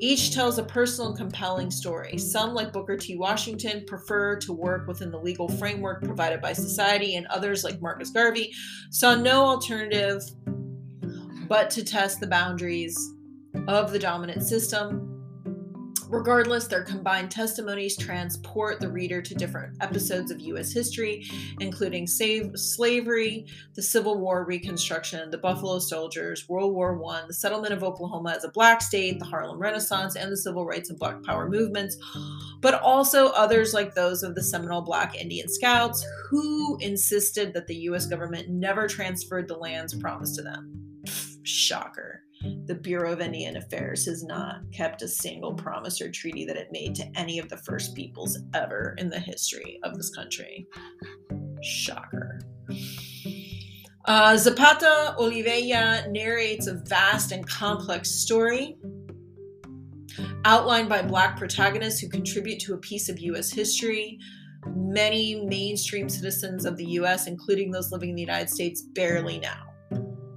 Each tells a personal and compelling story. Some, like Booker T. Washington, prefer to work within the legal framework provided by society, and others, like Marcus Garvey, saw no alternative but to test the boundaries of the dominant system Regardless, their combined testimonies transport the reader to different episodes of U.S. history, including save, slavery, the Civil War, Reconstruction, the Buffalo Soldiers, World War I, the settlement of Oklahoma as a black state, the Harlem Renaissance, and the civil rights and black power movements, but also others like those of the Seminole Black Indian Scouts, who insisted that the U.S. government never transferred the lands promised to them. Shocker the Bureau of Indian Affairs has not kept a single promise or treaty that it made to any of the first peoples ever in the history of this country. Shocker. Uh, Zapata Olivella narrates a vast and complex story outlined by Black protagonists who contribute to a piece of U.S. history. Many mainstream citizens of the U.S., including those living in the United States, barely know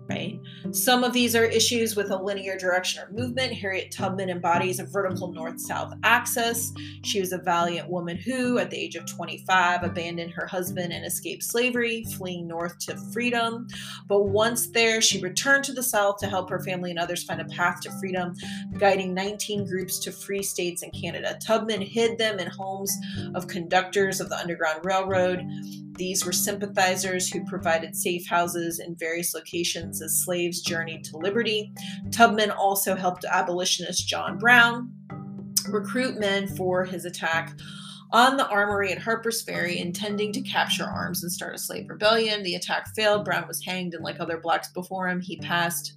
right? Some of these are issues with a linear direction or movement. Harriet Tubman embodies a vertical north south axis. She was a valiant woman who, at the age of 25, abandoned her husband and escaped slavery, fleeing north to freedom. But once there, she returned to the south to help her family and others find a path to freedom, guiding 19 groups to free states in Canada. Tubman hid them in homes of conductors of the Underground Railroad. These were sympathizers who provided safe houses in various locations as slaves journeyed to liberty. Tubman also helped abolitionist John Brown recruit men for his attack on the armory at Harper's Ferry, intending to capture arms and start a slave rebellion. The attack failed. Brown was hanged, and like other blacks before him, he passed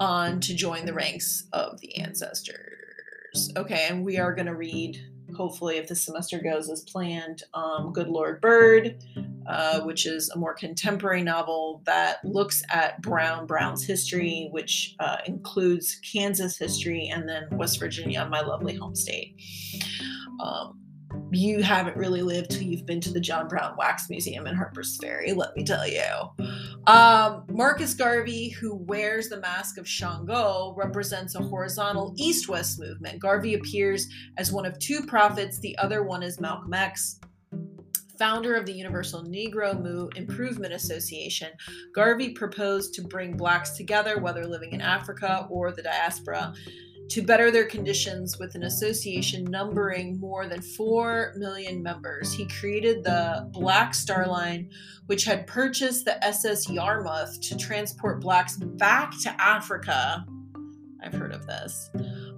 on to join the ranks of the ancestors. Okay, and we are going to read hopefully, if the semester goes as planned, um, Good Lord Bird, uh, which is a more contemporary novel that looks at Brown Brown's history, which uh, includes Kansas history and then West Virginia, my lovely home state. Um, you haven't really lived till you've been to the John Brown Wax Museum in Harper's Ferry, let me tell you. Um, Marcus Garvey, who wears the mask of Shango, represents a horizontal east west movement. Garvey appears as one of two prophets, the other one is Malcolm X. Founder of the Universal Negro Improvement Association, Garvey proposed to bring blacks together, whether living in Africa or the diaspora, to better their conditions with an association numbering more than 4 million members. He created the Black Star Line, which had purchased the SS Yarmouth to transport blacks back to Africa. I've heard of this.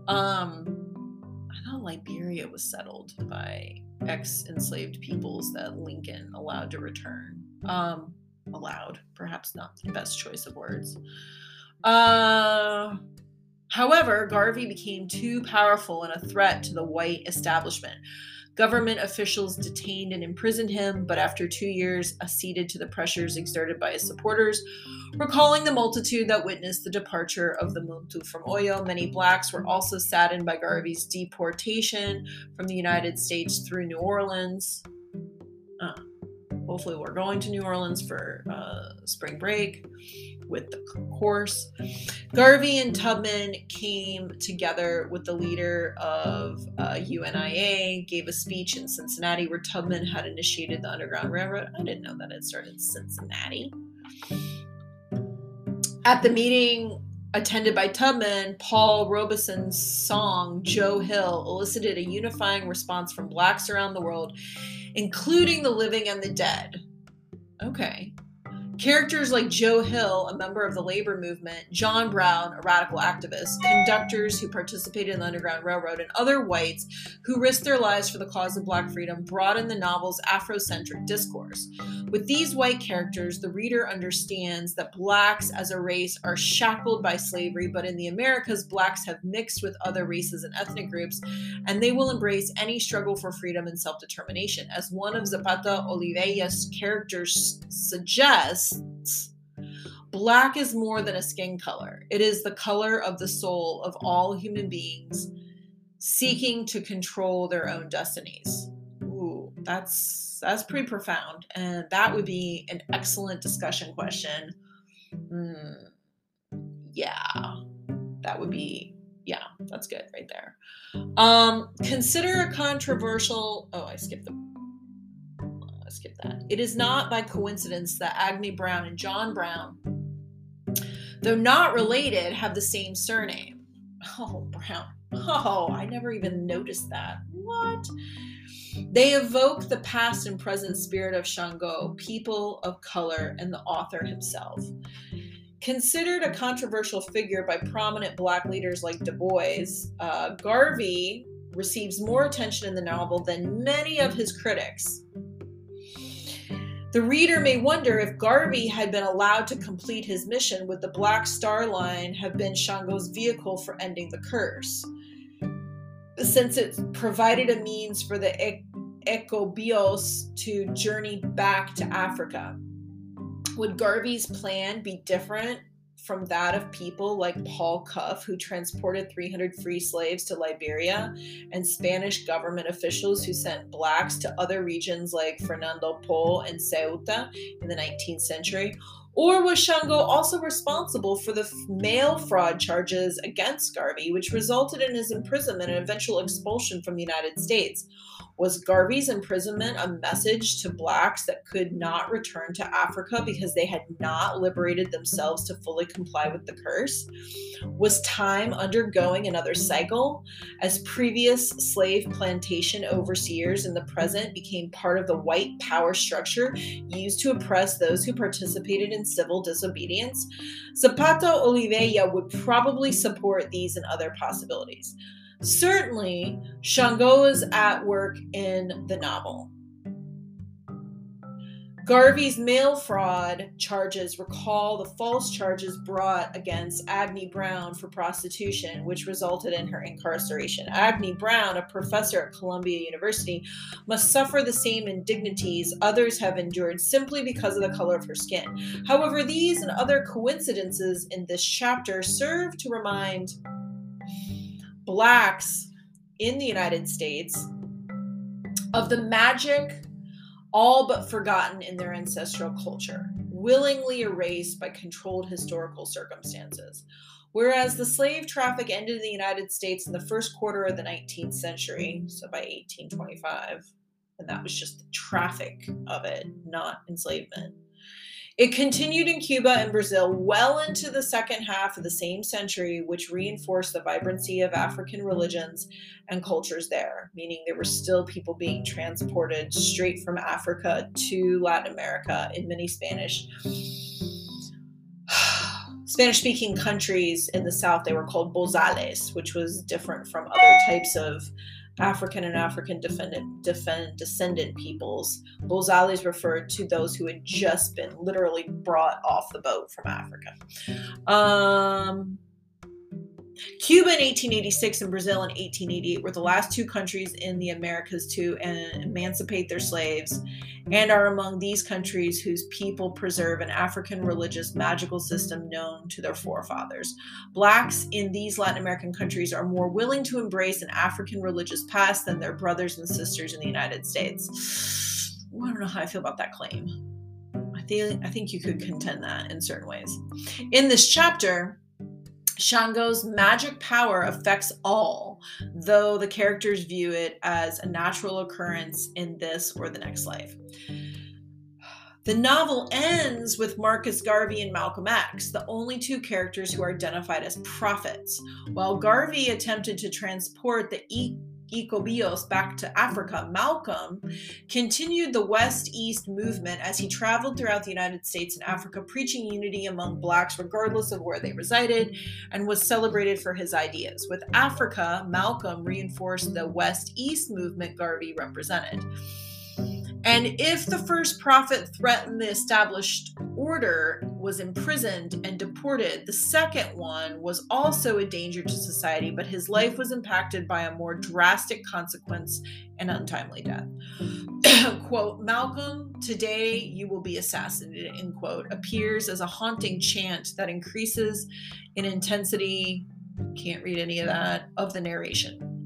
Um, I thought Liberia was settled by ex enslaved peoples that Lincoln allowed to return. Um, allowed, perhaps not the best choice of words. Uh, However, Garvey became too powerful and a threat to the white establishment. Government officials detained and imprisoned him, but after two years, acceded to the pressures exerted by his supporters. Recalling the multitude that witnessed the departure of the Muntu from Oyo, many blacks were also saddened by Garvey's deportation from the United States through New Orleans. Uh, hopefully, we're going to New Orleans for uh, spring break with the course. Garvey and Tubman came together with the leader of uh, UNIA, gave a speech in Cincinnati where Tubman had initiated the Underground Railroad. I didn't know that it started in Cincinnati. At the meeting, attended by Tubman, Paul Robeson's song Joe Hill elicited a unifying response from blacks around the world, including the living and the dead. Okay. Characters like Joe Hill, a member of the labor movement, John Brown, a radical activist, conductors who participated in the Underground Railroad, and other whites who risked their lives for the cause of black freedom broaden the novel's Afrocentric discourse. With these white characters, the reader understands that blacks as a race are shackled by slavery, but in the Americas, blacks have mixed with other races and ethnic groups, and they will embrace any struggle for freedom and self determination. As one of Zapata Olivella's characters suggests, Black is more than a skin color, it is the color of the soul of all human beings seeking to control their own destinies. Ooh, that's that's pretty profound, and that would be an excellent discussion question. Mm, yeah, that would be yeah, that's good right there. Um, consider a controversial. Oh, I skipped the skip that. It is not by coincidence that Agnes Brown and John Brown, though not related, have the same surname. Oh, Brown. Oh, I never even noticed that. What? They evoke the past and present spirit of Shango, people of color, and the author himself. Considered a controversial figure by prominent black leaders like Du Bois, uh, Garvey receives more attention in the novel than many of his critics. The reader may wonder if Garvey had been allowed to complete his mission, would the Black Star Line have been Shango's vehicle for ending the curse? Since it provided a means for the Ekobios to journey back to Africa. Would Garvey's plan be different from that of people like Paul Cuffe, who transported 300 free slaves to Liberia, and Spanish government officials who sent blacks to other regions like Fernando Po and Ceuta in the 19th century? Or was Shango also responsible for the mail fraud charges against Garvey, which resulted in his imprisonment and eventual expulsion from the United States? Was Garvey's imprisonment a message to blacks that could not return to Africa because they had not liberated themselves to fully comply with the curse? Was time undergoing another cycle as previous slave plantation overseers in the present became part of the white power structure used to oppress those who participated in civil disobedience? Zapata Olivella would probably support these and other possibilities. Certainly, Shango is at work in the novel. Garvey's mail fraud charges recall the false charges brought against Agnes Brown for prostitution, which resulted in her incarceration. Agnes Brown, a professor at Columbia University, must suffer the same indignities others have endured simply because of the color of her skin. However, these and other coincidences in this chapter serve to remind blacks in the United States of the magic all but forgotten in their ancestral culture, willingly erased by controlled historical circumstances. Whereas the slave traffic ended in the United States in the first quarter of the 19th century, so by 1825, and that was just the traffic of it, not enslavement. It continued in Cuba and Brazil well into the second half of the same century, which reinforced the vibrancy of African religions and cultures there, meaning there were still people being transported straight from Africa to Latin America in many Spanish. Spanish speaking countries in the South, they were called bozales, which was different from other types of African and African defendant, defend, descendant peoples. Bozales referred to those who had just been literally brought off the boat from Africa. Um, Cuba in 1886 and Brazil in 1888 were the last two countries in the Americas to emancipate their slaves and are among these countries whose people preserve an African religious magical system known to their forefathers. Blacks in these Latin American countries are more willing to embrace an African religious past than their brothers and sisters in the United States. I don't know how I feel about that claim. I think I think you could contend that in certain ways. In this chapter, Shango's magic power affects all, though the characters view it as a natural occurrence in this or the next life. The novel ends with Marcus Garvey and Malcolm X, the only two characters who are identified as prophets. While Garvey attempted to transport the e- Ekobios back to Africa, Malcolm continued the West East movement as he traveled throughout the United States and Africa, preaching unity among blacks regardless of where they resided, and was celebrated for his ideas. With Africa, Malcolm reinforced the West East movement Garvey represented. And if the first prophet threatened the established order, was imprisoned and deported, the second one was also a danger to society, but his life was impacted by a more drastic consequence and untimely death. quote, Malcolm, today you will be assassinated, end quote, appears as a haunting chant that increases in intensity, can't read any of that, of the narration.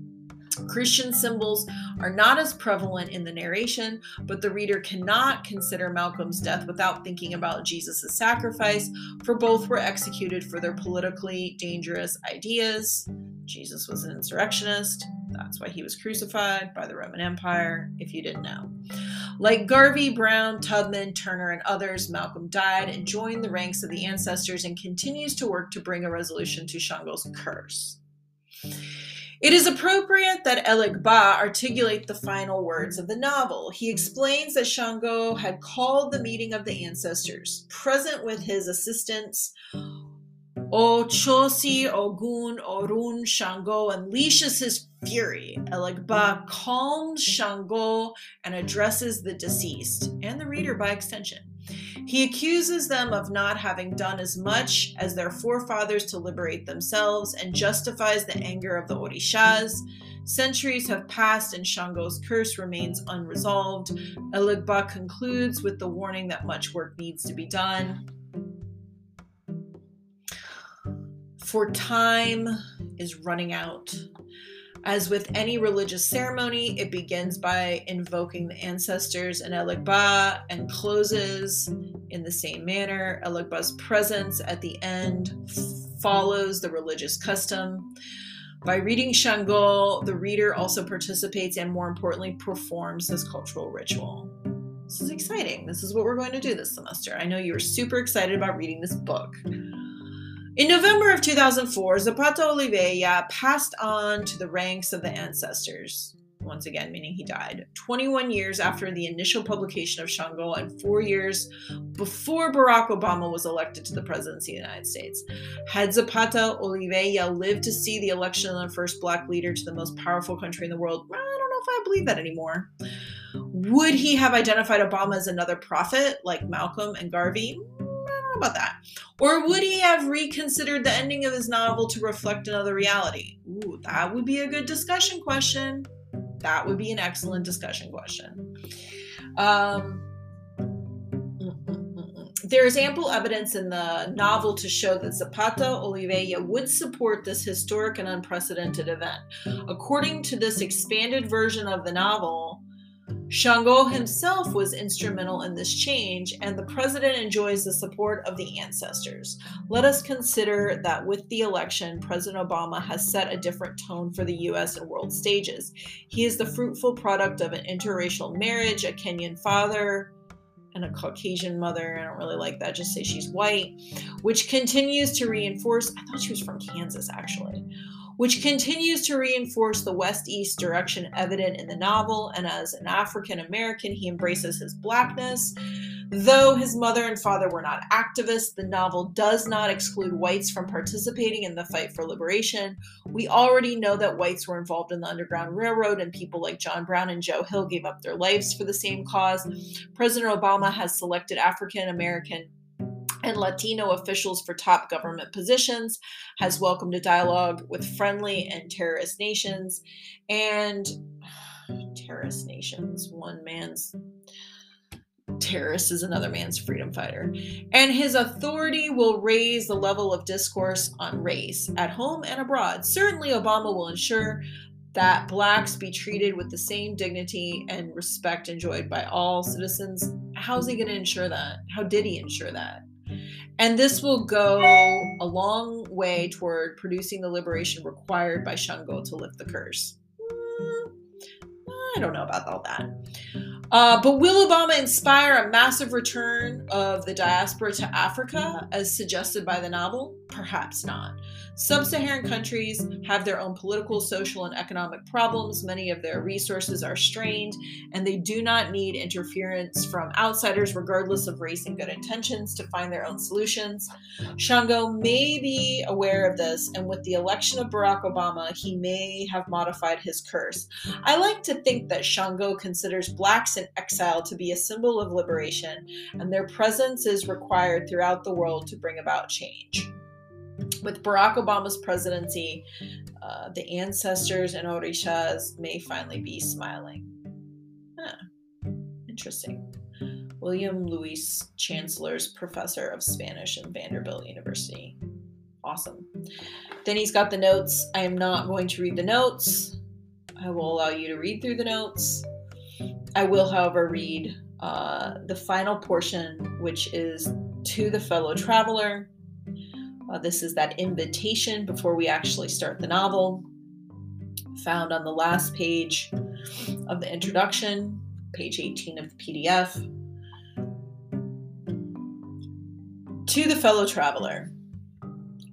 Christian symbols are not as prevalent in the narration, but the reader cannot consider Malcolm's death without thinking about Jesus' sacrifice, for both were executed for their politically dangerous ideas. Jesus was an insurrectionist. That's why he was crucified by the Roman Empire, if you didn't know. Like Garvey, Brown, Tubman, Turner, and others, Malcolm died and joined the ranks of the ancestors and continues to work to bring a resolution to Shango's curse. It is appropriate that Elegba articulate the final words of the novel. He explains that Shango had called the meeting of the ancestors, present with his assistants. Ochosi, Ogun, Orun, Shango unleashes his fury. Elegba calms Shango and addresses the deceased, and the reader by extension. He accuses them of not having done as much as their forefathers to liberate themselves and justifies the anger of the Orishas. Centuries have passed and Shango's curse remains unresolved. Elegba concludes with the warning that much work needs to be done. For time is running out. As with any religious ceremony, it begins by invoking the ancestors in Elegba and closes in the same manner. Elegba's presence at the end follows the religious custom. By reading Shango, the reader also participates and, more importantly, performs this cultural ritual. This is exciting. This is what we're going to do this semester. I know you're super excited about reading this book. In November of 2004, Zapata Olivella passed on to the ranks of the ancestors, once again, meaning he died, 21 years after the initial publication of Shango and four years before Barack Obama was elected to the presidency of the United States. Had Zapata Olivella lived to see the election of the first black leader to the most powerful country in the world, I don't know if I believe that anymore. Would he have identified Obama as another prophet like Malcolm and Garvey? About that. Or would he have reconsidered the ending of his novel to reflect another reality? Ooh, that would be a good discussion question. That would be an excellent discussion question. Um, there is ample evidence in the novel to show that Zapata Olivella would support this historic and unprecedented event. According to this expanded version of the novel, Shango himself was instrumental in this change, and the president enjoys the support of the ancestors. Let us consider that with the election, President Obama has set a different tone for the U.S. and world stages. He is the fruitful product of an interracial marriage, a Kenyan father, and a Caucasian mother. I don't really like that. Just say she's white, which continues to reinforce. I thought she was from Kansas, actually which continues to reinforce the west east direction evident in the novel. And as an African American, he embraces his blackness. Though his mother and father were not activists, the novel does not exclude whites from participating in the fight for liberation. We already know that whites were involved in the Underground Railroad, and people like John Brown and Joe Hill gave up their lives for the same cause. President Obama has selected African American and Latino officials for top government positions, has welcomed a dialogue with friendly and terrorist nations, and terrorist nations, one man's terrorist is another man's freedom fighter. And his authority will raise the level of discourse on race at home and abroad. Certainly, Obama will ensure that blacks be treated with the same dignity and respect enjoyed by all citizens. How's he going to ensure that? How did he ensure that? And this will go a long way toward producing the liberation required by Shango to lift the curse. Hmm, I don't know about all that. Uh, but will Obama inspire a massive return of the diaspora to Africa, as suggested by the novel? Perhaps not. Sub Saharan countries have their own political, social, and economic problems. Many of their resources are strained, and they do not need interference from outsiders, regardless of race and good intentions, to find their own solutions. Shango may be aware of this, and with the election of Barack Obama, he may have modified his curse. I like to think that Shango considers blacks in exile to be a symbol of liberation, and their presence is required throughout the world to bring about change with Barack Obama's presidency, uh, the ancestors and Orishas may finally be smiling. Huh. Interesting. William Luis, Chancellor's Professor of Spanish in Vanderbilt University. Awesome. Then he's got the notes. I am not going to read the notes. I will allow you to read through the notes. I will, however, read uh, the final portion, which is to the fellow traveler. Uh, this is that invitation before we actually start the novel, found on the last page of the introduction, page 18 of the PDF. To the fellow traveler,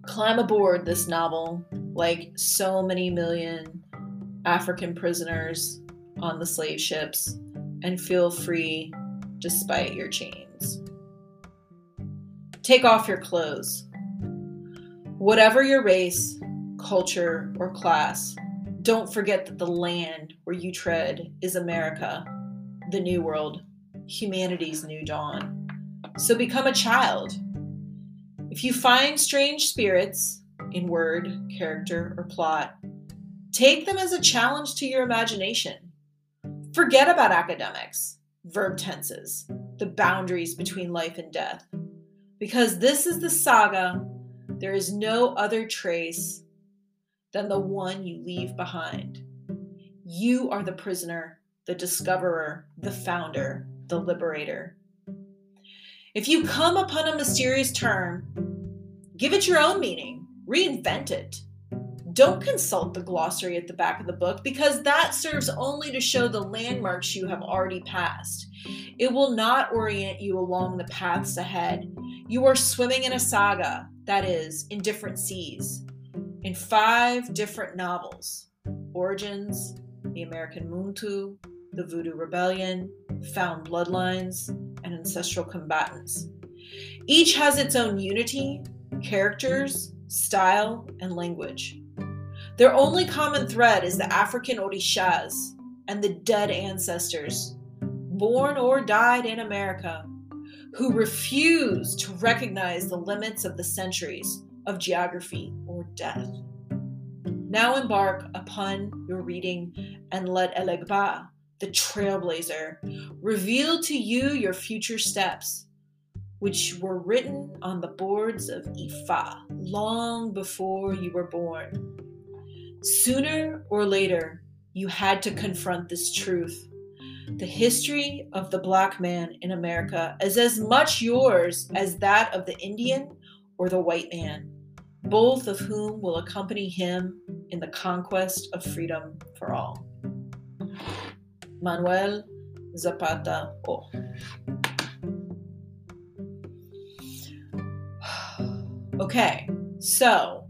climb aboard this novel like so many million African prisoners on the slave ships and feel free despite your chains. Take off your clothes Whatever your race, culture, or class, don't forget that the land where you tread is America, the new world, humanity's new dawn. So become a child. If you find strange spirits in word, character, or plot, take them as a challenge to your imagination. Forget about academics, verb tenses, the boundaries between life and death. Because this is the saga, there is no other trace than the one you leave behind. You are the prisoner, the discoverer, the founder, the liberator. If you come upon a mysterious term, give it your own meaning, reinvent it. Don't consult the glossary at the back of the book because that serves only to show the landmarks you have already passed. It will not orient you along the paths ahead. You are swimming in a saga, that is, in different seas, in five different novels Origins, The American Muntu, The Voodoo Rebellion, Found Bloodlines, and Ancestral Combatants. Each has its own unity, characters, style, and language. Their only common thread is the African Orishas and the dead ancestors, born or died in America, who refuse to recognize the limits of the centuries of geography or death. Now embark upon your reading and let Elegba, the trailblazer, reveal to you your future steps, which were written on the boards of Ifa long before you were born. Sooner or later, you had to confront this truth. The history of the black man in America is as much yours as that of the Indian or the white man both of whom will accompany him in the conquest of freedom for all. Manuel Zapata O. Oh. Okay, so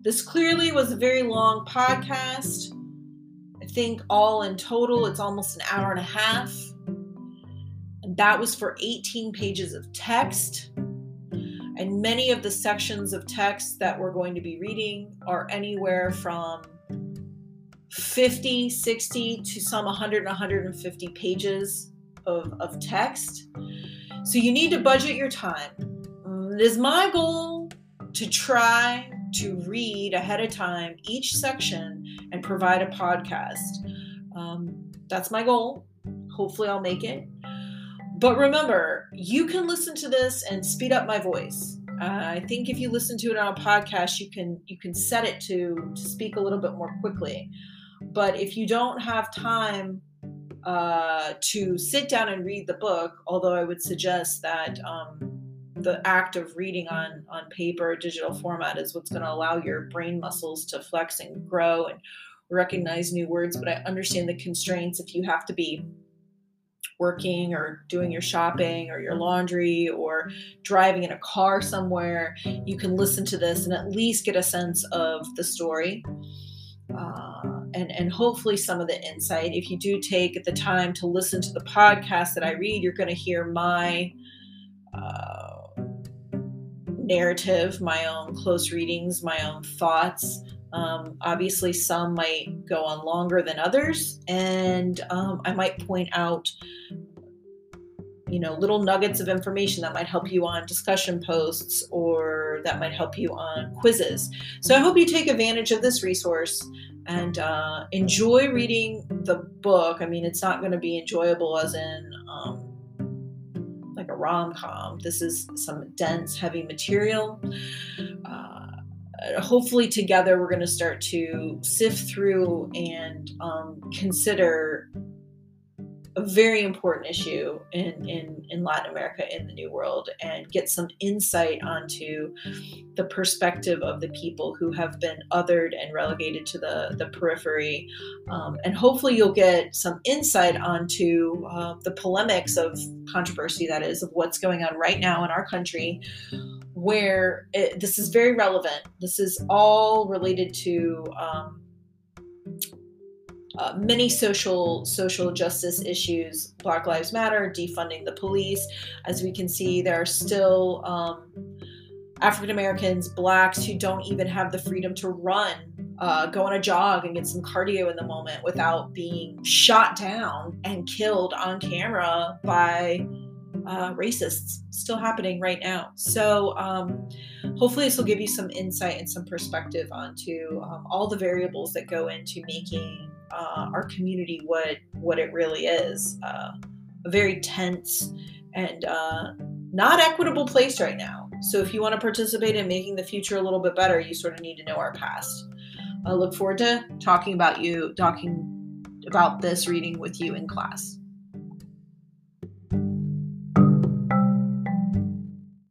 this clearly was a very long podcast. Think all in total, it's almost an hour and a half. And that was for 18 pages of text. And many of the sections of text that we're going to be reading are anywhere from 50, 60 to some 100 150 pages of, of text. So you need to budget your time. Mm, it is my goal to try to read ahead of time each section and provide a podcast. Um, that's my goal. Hopefully, I'll make it. But remember, you can listen to this and speed up my voice. Uh, I think if you listen to it on a podcast, you can you can set it to to speak a little bit more quickly. But if you don't have time uh, to sit down and read the book, although I would suggest that um, the act of reading on on paper, digital format, is what's going to allow your brain muscles to flex and grow and recognize new words. But I understand the constraints if you have to be working or doing your shopping or your laundry or driving in a car somewhere, you can listen to this and at least get a sense of the story. Uh, and, and hopefully some of the insight. If you do take the time to listen to the podcast that I read, you're going to hear my uh, narrative, my own close readings, my own thoughts. Um, obviously, some might go on longer than others, and um, I might point out, you know, little nuggets of information that might help you on discussion posts or that might help you on quizzes. So I hope you take advantage of this resource and uh, enjoy reading the book. I mean, it's not going to be enjoyable as in like a rom com. This is some dense, heavy material. Uh, hopefully together we're going to start to sift through and um, consider a very important issue in, in, in Latin America in the New World and get some insight onto the perspective of the people who have been othered and relegated to the, the periphery. Um, and hopefully, you'll get some insight onto uh, the polemics of controversy that is, of what's going on right now in our country where it, this is very relevant. This is all related to um, uh, many social social justice issues. Black Lives Matter, defunding the police. As we can see, there are still um, African Americans, blacks who don't even have the freedom to run, uh, go on a jog and get some cardio in the moment without being shot down and killed on camera by uh, racists still happening right now. So um, hopefully this will give you some insight and some perspective onto um, all the variables that go into making uh, our community what what it really is. Uh, a very tense and uh, not equitable place right now. So if you want to participate in making the future a little bit better, you sort of need to know our past. I look forward to talking about you, talking about this reading with you in class.